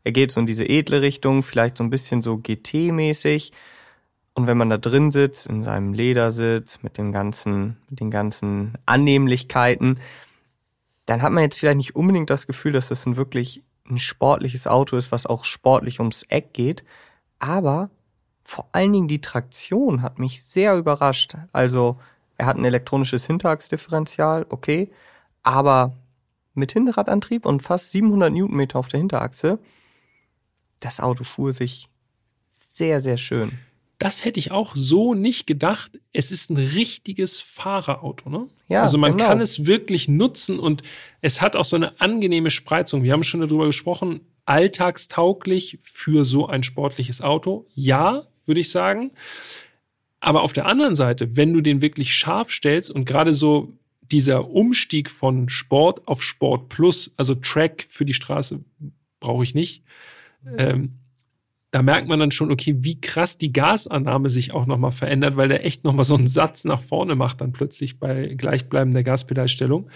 Speaker 1: Er geht so in diese edle Richtung, vielleicht so ein bisschen so GT-mäßig. Und wenn man da drin sitzt, in seinem Ledersitz, mit den ganzen, mit den ganzen Annehmlichkeiten, dann hat man jetzt vielleicht nicht unbedingt das Gefühl, dass das ein wirklich ein sportliches Auto ist, was auch sportlich ums Eck geht. Aber vor allen Dingen die Traktion hat mich sehr überrascht. Also, er hat ein elektronisches Hinterachsdifferential, okay, aber mit Hinterradantrieb und fast 700 Newtonmeter auf der Hinterachse, das Auto fuhr sich sehr, sehr schön.
Speaker 3: Das hätte ich auch so nicht gedacht. Es ist ein richtiges Fahrerauto, ne?
Speaker 1: Ja,
Speaker 3: also man
Speaker 1: genau.
Speaker 3: kann es wirklich nutzen und es hat auch so eine angenehme Spreizung. Wir haben schon darüber gesprochen, alltagstauglich für so ein sportliches Auto. Ja, würde ich sagen. Aber auf der anderen Seite, wenn du den wirklich scharf stellst und gerade so dieser Umstieg von Sport auf Sport Plus, also Track für die Straße brauche ich nicht. Ähm, da merkt man dann schon, okay, wie krass die Gasannahme sich auch nochmal verändert, weil der echt nochmal so einen Satz nach vorne macht dann plötzlich bei gleichbleibender Gaspedalstellung.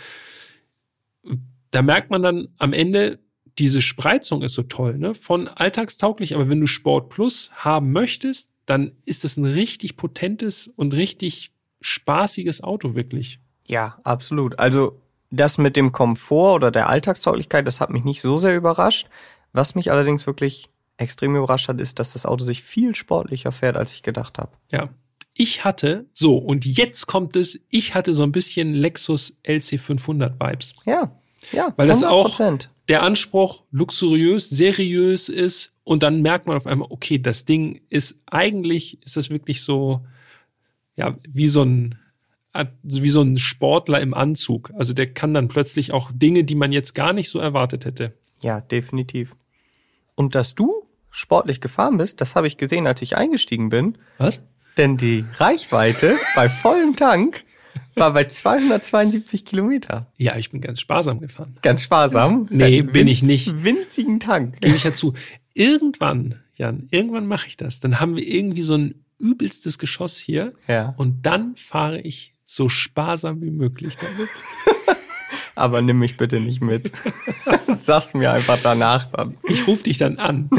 Speaker 3: Da merkt man dann am Ende, diese Spreizung ist so toll, ne? Von alltagstauglich, aber wenn du Sport Plus haben möchtest, dann ist es ein richtig potentes und richtig spaßiges Auto wirklich.
Speaker 1: Ja, absolut. Also das mit dem Komfort oder der Alltagstauglichkeit, das hat mich nicht so sehr überrascht. Was mich allerdings wirklich extrem überrascht hat, ist, dass das Auto sich viel sportlicher fährt, als ich gedacht habe.
Speaker 3: Ja. Ich hatte, so, und jetzt kommt es, ich hatte so ein bisschen Lexus LC500 Vibes.
Speaker 1: Ja, ja.
Speaker 3: Weil das auch der Anspruch luxuriös, seriös ist und dann merkt man auf einmal, okay, das Ding ist eigentlich, ist das wirklich so, ja, wie so ein, wie so ein Sportler im Anzug. Also der kann dann plötzlich auch Dinge, die man jetzt gar nicht so erwartet hätte.
Speaker 1: Ja, definitiv. Und dass du sportlich gefahren bist, das habe ich gesehen, als ich eingestiegen bin.
Speaker 3: Was?
Speaker 1: Denn die Reichweite bei vollem Tank war bei 272 Kilometer.
Speaker 3: Ja, ich bin ganz sparsam gefahren.
Speaker 1: Ganz sparsam?
Speaker 3: Nee, Winz, bin ich nicht.
Speaker 1: Winzigen Tank.
Speaker 3: Gebe ich ja zu. Irgendwann, Jan, irgendwann mache ich das. Dann haben wir irgendwie so ein übelstes Geschoss hier.
Speaker 1: Ja.
Speaker 3: Und dann fahre ich so sparsam wie möglich damit.
Speaker 1: Aber nimm mich bitte nicht mit. Sag's mir einfach danach dann.
Speaker 3: Ich rufe dich dann an.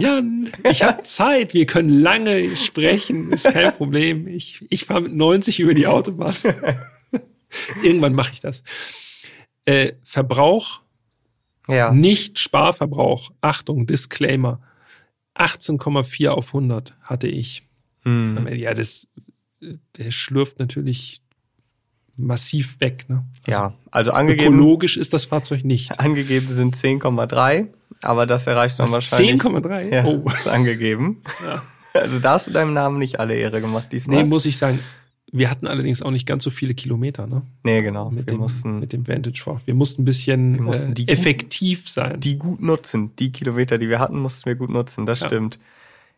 Speaker 3: Jan, ich habe Zeit, wir können lange sprechen, ist kein Problem. Ich, ich fahre mit 90 über die Autobahn. Irgendwann mache ich das. Äh, Verbrauch,
Speaker 1: ja.
Speaker 3: nicht Sparverbrauch. Achtung, Disclaimer. 18,4 auf 100 hatte ich.
Speaker 1: Hm.
Speaker 3: Ja, das der schlürft natürlich massiv weg. Ne?
Speaker 1: Also ja, also angegeben.
Speaker 3: Ökologisch ist das Fahrzeug nicht.
Speaker 1: Angegeben sind 10,3, aber das erreicht man wahrscheinlich.
Speaker 3: 10,3?
Speaker 1: Ja, oh. ist angegeben. Ja. Also da hast du deinem Namen nicht alle Ehre gemacht diesmal.
Speaker 3: Nee, muss ich sagen. Wir hatten allerdings auch nicht ganz so viele Kilometer, ne?
Speaker 1: Nee, genau.
Speaker 3: Mit, wir dem, mussten, mit dem Vantage vor. Wir mussten ein bisschen mussten äh, effektiv
Speaker 1: gut,
Speaker 3: sein.
Speaker 1: Die gut nutzen. Die Kilometer, die wir hatten, mussten wir gut nutzen. Das ja. stimmt.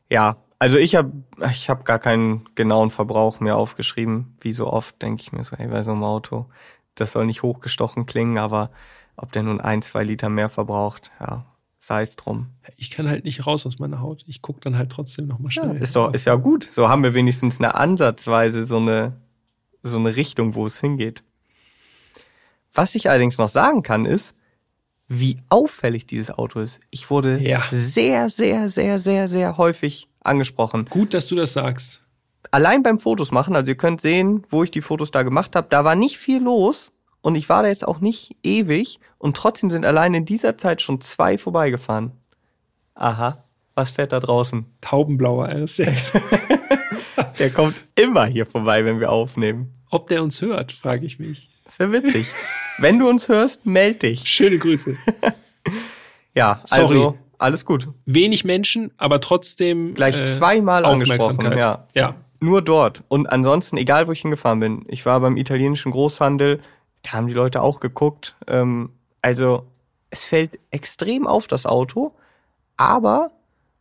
Speaker 1: Ja, also ich habe ich hab gar keinen genauen Verbrauch mehr aufgeschrieben. Wie so oft denke ich mir so, ey, bei so einem Auto, das soll nicht hochgestochen klingen, aber ob der nun ein, zwei Liter mehr verbraucht, ja, sei es drum.
Speaker 3: Ich kann halt nicht raus aus meiner Haut. Ich guck dann halt trotzdem nochmal schnell.
Speaker 1: Ja, ist doch, ist ja gut. So haben wir wenigstens eine Ansatzweise, so eine, so eine Richtung, wo es hingeht. Was ich allerdings noch sagen kann, ist, wie auffällig dieses Auto ist. Ich wurde
Speaker 3: ja.
Speaker 1: sehr, sehr, sehr, sehr, sehr häufig angesprochen.
Speaker 3: Gut, dass du das sagst.
Speaker 1: Allein beim Fotos machen, also ihr könnt sehen, wo ich die Fotos da gemacht habe, da war nicht viel los und ich war da jetzt auch nicht ewig und trotzdem sind allein in dieser Zeit schon zwei vorbeigefahren. Aha, was fährt da draußen?
Speaker 3: Taubenblauer RS6.
Speaker 1: der kommt immer hier vorbei, wenn wir aufnehmen.
Speaker 3: Ob der uns hört, frage ich mich.
Speaker 1: Das wäre witzig. wenn du uns hörst, meld dich.
Speaker 3: Schöne Grüße.
Speaker 1: ja,
Speaker 3: Sorry.
Speaker 1: also alles gut.
Speaker 3: Wenig Menschen, aber trotzdem
Speaker 1: gleich äh, zweimal angesprochen. Ja.
Speaker 3: ja.
Speaker 1: Nur dort. Und ansonsten, egal wo ich hingefahren bin. Ich war beim italienischen Großhandel, da haben die Leute auch geguckt. Ähm, also es fällt extrem auf das Auto, aber,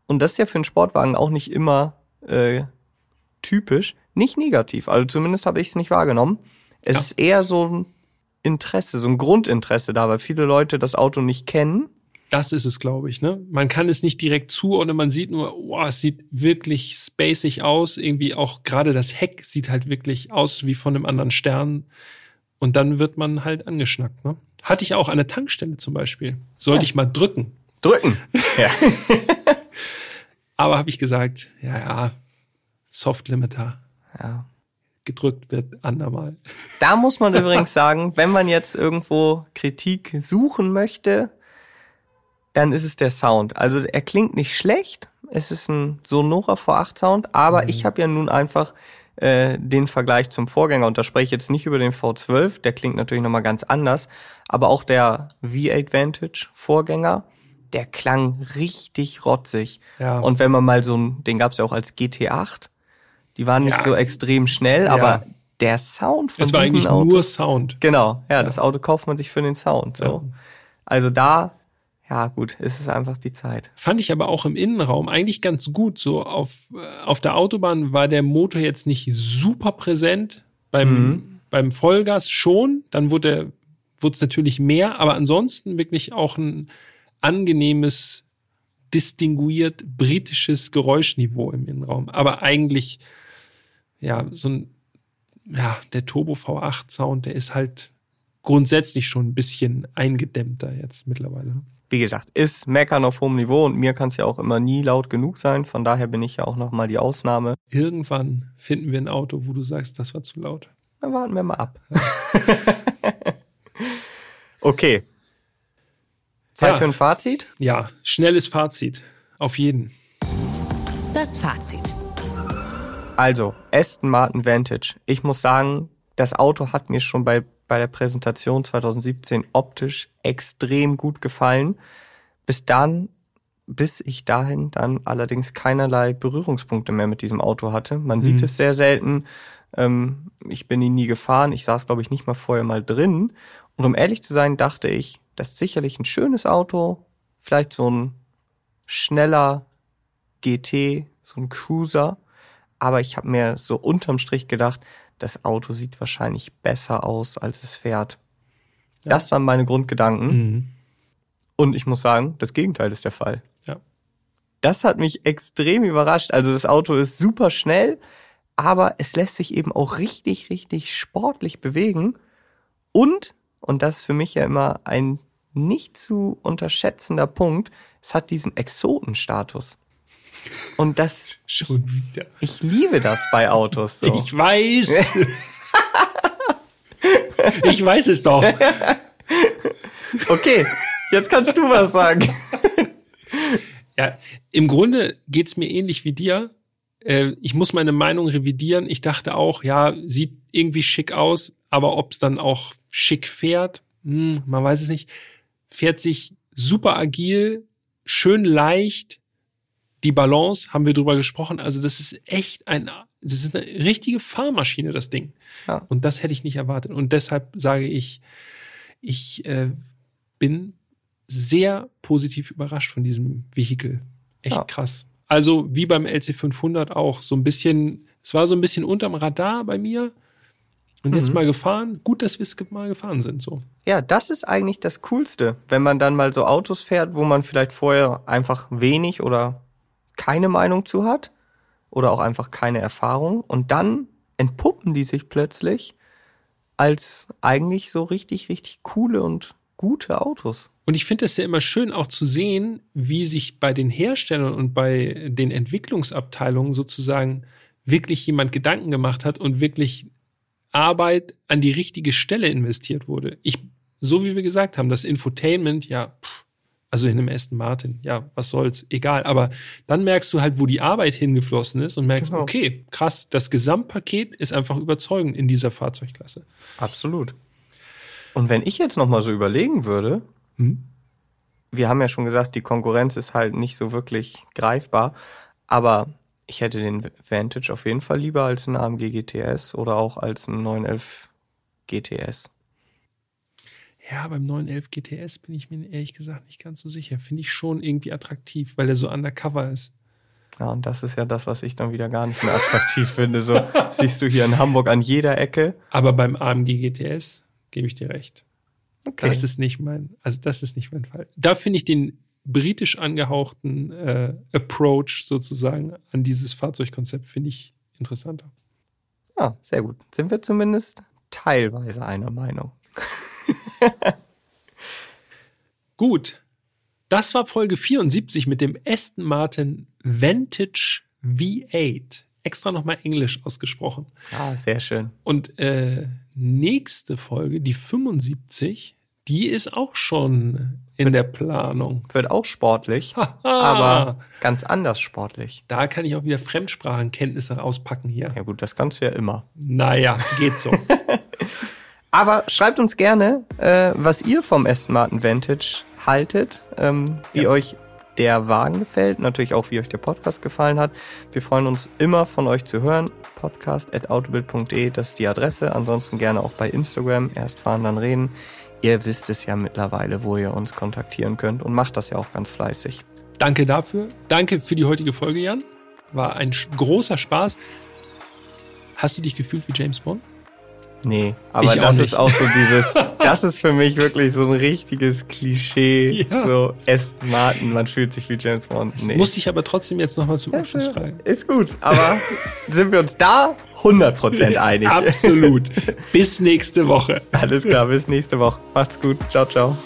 Speaker 1: und das ist ja für einen Sportwagen auch nicht immer äh, typisch, nicht negativ. Also zumindest habe ich es nicht wahrgenommen. Es ja. ist eher so ein Interesse, so ein Grundinteresse da, weil viele Leute das Auto nicht kennen
Speaker 3: das ist es, glaube ich. Ne? Man kann es nicht direkt zuordnen, man sieht nur, oh, es sieht wirklich spacig aus. Irgendwie auch gerade das Heck sieht halt wirklich aus wie von einem anderen Stern. Und dann wird man halt angeschnackt. Ne? Hatte ich auch an der Tankstelle zum Beispiel. Sollte ja. ich mal drücken.
Speaker 1: Drücken. Ja.
Speaker 3: Aber habe ich gesagt, ja, ja, Soft Limiter.
Speaker 1: Ja.
Speaker 3: Gedrückt wird andermal.
Speaker 1: Da muss man übrigens sagen, wenn man jetzt irgendwo Kritik suchen möchte, dann ist es der Sound. Also er klingt nicht schlecht. Es ist ein Sonora V8 Sound, aber mhm. ich habe ja nun einfach äh, den Vergleich zum Vorgänger und da spreche ich jetzt nicht über den V12, der klingt natürlich nochmal ganz anders, aber auch der V8 Vantage Vorgänger, der klang richtig rotzig.
Speaker 3: Ja.
Speaker 1: Und wenn man mal so ein, den gab's ja auch als GT8, die waren nicht ja. so extrem schnell, aber ja. der Sound von
Speaker 3: Es war eigentlich
Speaker 1: Auto,
Speaker 3: nur Sound.
Speaker 1: Genau, ja, das Auto kauft man sich für den Sound. So. Also da ja gut, es ist einfach die Zeit.
Speaker 3: Fand ich aber auch im Innenraum eigentlich ganz gut. So auf, äh, auf der Autobahn war der Motor jetzt nicht super präsent. Beim, mhm. beim Vollgas schon, dann wurde wurde es natürlich mehr, aber ansonsten wirklich auch ein angenehmes, distinguiert britisches Geräuschniveau im Innenraum. Aber eigentlich, ja, so ein, ja, der Turbo V8 Sound, der ist halt grundsätzlich schon ein bisschen eingedämmter jetzt mittlerweile
Speaker 1: wie gesagt, ist Meckern auf hohem Niveau und mir kann es ja auch immer nie laut genug sein. Von daher bin ich ja auch nochmal die Ausnahme.
Speaker 3: Irgendwann finden wir ein Auto, wo du sagst, das war zu laut.
Speaker 1: Dann warten wir mal ab. okay. Zeit
Speaker 3: Ja.
Speaker 1: für ein Fazit?
Speaker 3: Ja, schnelles Fazit. Auf jeden.
Speaker 2: Das Fazit.
Speaker 1: Also, Aston Martin Vantage. Ich muss sagen, das Auto hat mir schon bei, bei der Präsentation 2017 optisch extrem gut gefallen. Bis dann, bis ich dahin dann allerdings keinerlei Berührungspunkte mehr mit diesem Auto hatte. Man sieht es sehr selten. Ähm, ich bin ihn nie gefahren. Ich saß, glaube ich, nicht mal vorher mal drin. Und um ehrlich zu sein, dachte ich, das ist sicherlich ein schönes Auto. Vielleicht so ein schneller GT, so ein Cruiser. Aber ich habe mir so unterm Strich gedacht, das Auto sieht wahrscheinlich besser aus, als es fährt. Das waren meine Grundgedanken.
Speaker 3: Mhm.
Speaker 1: Und ich muss sagen, das Gegenteil ist der Fall.
Speaker 3: Ja.
Speaker 1: Das hat mich extrem überrascht. Also das Auto ist super schnell, aber es lässt sich eben auch richtig, richtig sportlich bewegen. Und, und das ist für mich ja immer ein nicht zu unterschätzender Punkt, es hat diesen Exotenstatus. Und das,
Speaker 3: Schon wieder.
Speaker 1: ich liebe das bei Autos. So.
Speaker 3: Ich weiß. ich weiß es doch.
Speaker 1: Okay, jetzt kannst du was sagen.
Speaker 3: Ja, im Grunde geht's mir ähnlich wie dir. Äh, Ich muss meine Meinung revidieren. Ich dachte auch, ja, sieht irgendwie schick aus, aber ob's dann auch schick fährt, hm, man weiß es nicht. Fährt sich super agil, schön leicht. Die Balance haben wir drüber gesprochen. Also das ist echt ein, das ist eine richtige Fahrmaschine, das Ding.
Speaker 1: Ja.
Speaker 3: Und das hätte ich nicht erwartet. Und deshalb sage ich, ich äh, bin sehr positiv überrascht von diesem Vehikel. Echt
Speaker 1: Ja.
Speaker 3: krass. Also wie beim LC500 auch so ein bisschen, es war so ein bisschen unterm Radar bei mir. Und jetzt mal gefahren. Gut, dass wir es mal gefahren sind. So.
Speaker 1: Ja, das ist eigentlich das Coolste, wenn man dann mal so Autos fährt, wo man vielleicht vorher einfach wenig oder keine Meinung zu hat oder auch einfach keine Erfahrung und dann entpuppen die sich plötzlich als eigentlich so richtig, richtig coole und gute Autos.
Speaker 3: Und ich finde es ja immer schön auch zu sehen, wie sich bei den Herstellern und bei den Entwicklungsabteilungen sozusagen wirklich jemand Gedanken gemacht hat und wirklich Arbeit an die richtige Stelle investiert wurde. Ich, so wie wir gesagt haben, das Infotainment, ja, pff, also in einem Aston Martin, ja, was soll's, egal. Aber dann merkst du halt, wo die Arbeit hingeflossen ist und merkst,
Speaker 1: Genau.
Speaker 3: okay, krass, das Gesamtpaket ist einfach überzeugend in dieser Fahrzeugklasse.
Speaker 1: Absolut. Und wenn ich jetzt noch mal so überlegen würde,
Speaker 3: Hm?
Speaker 1: wir haben ja schon gesagt, die Konkurrenz ist halt nicht so wirklich greifbar, aber ich hätte den Vantage auf jeden Fall lieber als einen AMG GTS oder auch als einen 911 GTS.
Speaker 3: Ja, beim 911 GTS bin ich mir ehrlich gesagt nicht ganz so sicher. Finde ich schon irgendwie attraktiv, weil er so undercover ist.
Speaker 1: Ja, und das ist ja das, was ich dann wieder gar nicht mehr attraktiv finde. So siehst du hier in Hamburg an jeder Ecke.
Speaker 3: Aber beim AMG GTS gebe ich dir recht.
Speaker 1: Okay.
Speaker 3: Das ist nicht mein, also das ist nicht mein Fall. Da finde ich den britisch angehauchten äh, Approach sozusagen an dieses Fahrzeugkonzept finde ich interessanter.
Speaker 1: Ja, sehr gut. Sind wir zumindest teilweise einer Meinung.
Speaker 3: Gut, das war Folge 74 mit dem Aston Martin Vantage V8. Extra nochmal Englisch ausgesprochen.
Speaker 1: Ah, sehr schön.
Speaker 3: Und äh, nächste Folge, die 75, die ist auch schon in der Planung.
Speaker 1: Wird auch sportlich, aber ganz anders sportlich.
Speaker 3: da kann ich auch wieder Fremdsprachenkenntnisse auspacken hier.
Speaker 1: Ja gut, das kannst du ja immer.
Speaker 3: Naja, geht so.
Speaker 1: Aber schreibt uns gerne, äh, was ihr vom Aston Martin Vantage haltet, ähm, wie
Speaker 3: Ja.
Speaker 1: euch der Wagen gefällt, natürlich auch, wie euch der Podcast gefallen hat. Wir freuen uns immer von euch zu hören. Podcast.autobild.de, das ist die Adresse. Ansonsten gerne auch bei Instagram, erst fahren, dann reden. Ihr wisst es ja mittlerweile, wo ihr uns kontaktieren könnt und macht das ja auch ganz fleißig.
Speaker 3: Danke dafür. Danke für die heutige Folge, Jan. War ein großer Spaß. Hast du dich gefühlt wie James Bond?
Speaker 1: Nee, aber
Speaker 3: Ich
Speaker 1: das ist auch so dieses, das ist für mich wirklich so ein richtiges Klischee.
Speaker 3: Ja.
Speaker 1: So Aston Martin, man fühlt sich wie James Bond. Nee.
Speaker 3: Musste ich aber trotzdem jetzt nochmal zum Abschluss fragen.
Speaker 1: ist gut, aber sind wir uns da 100% einig?
Speaker 3: Absolut. Bis nächste Woche.
Speaker 1: Alles klar, bis nächste Woche. Macht's gut. Ciao, ciao.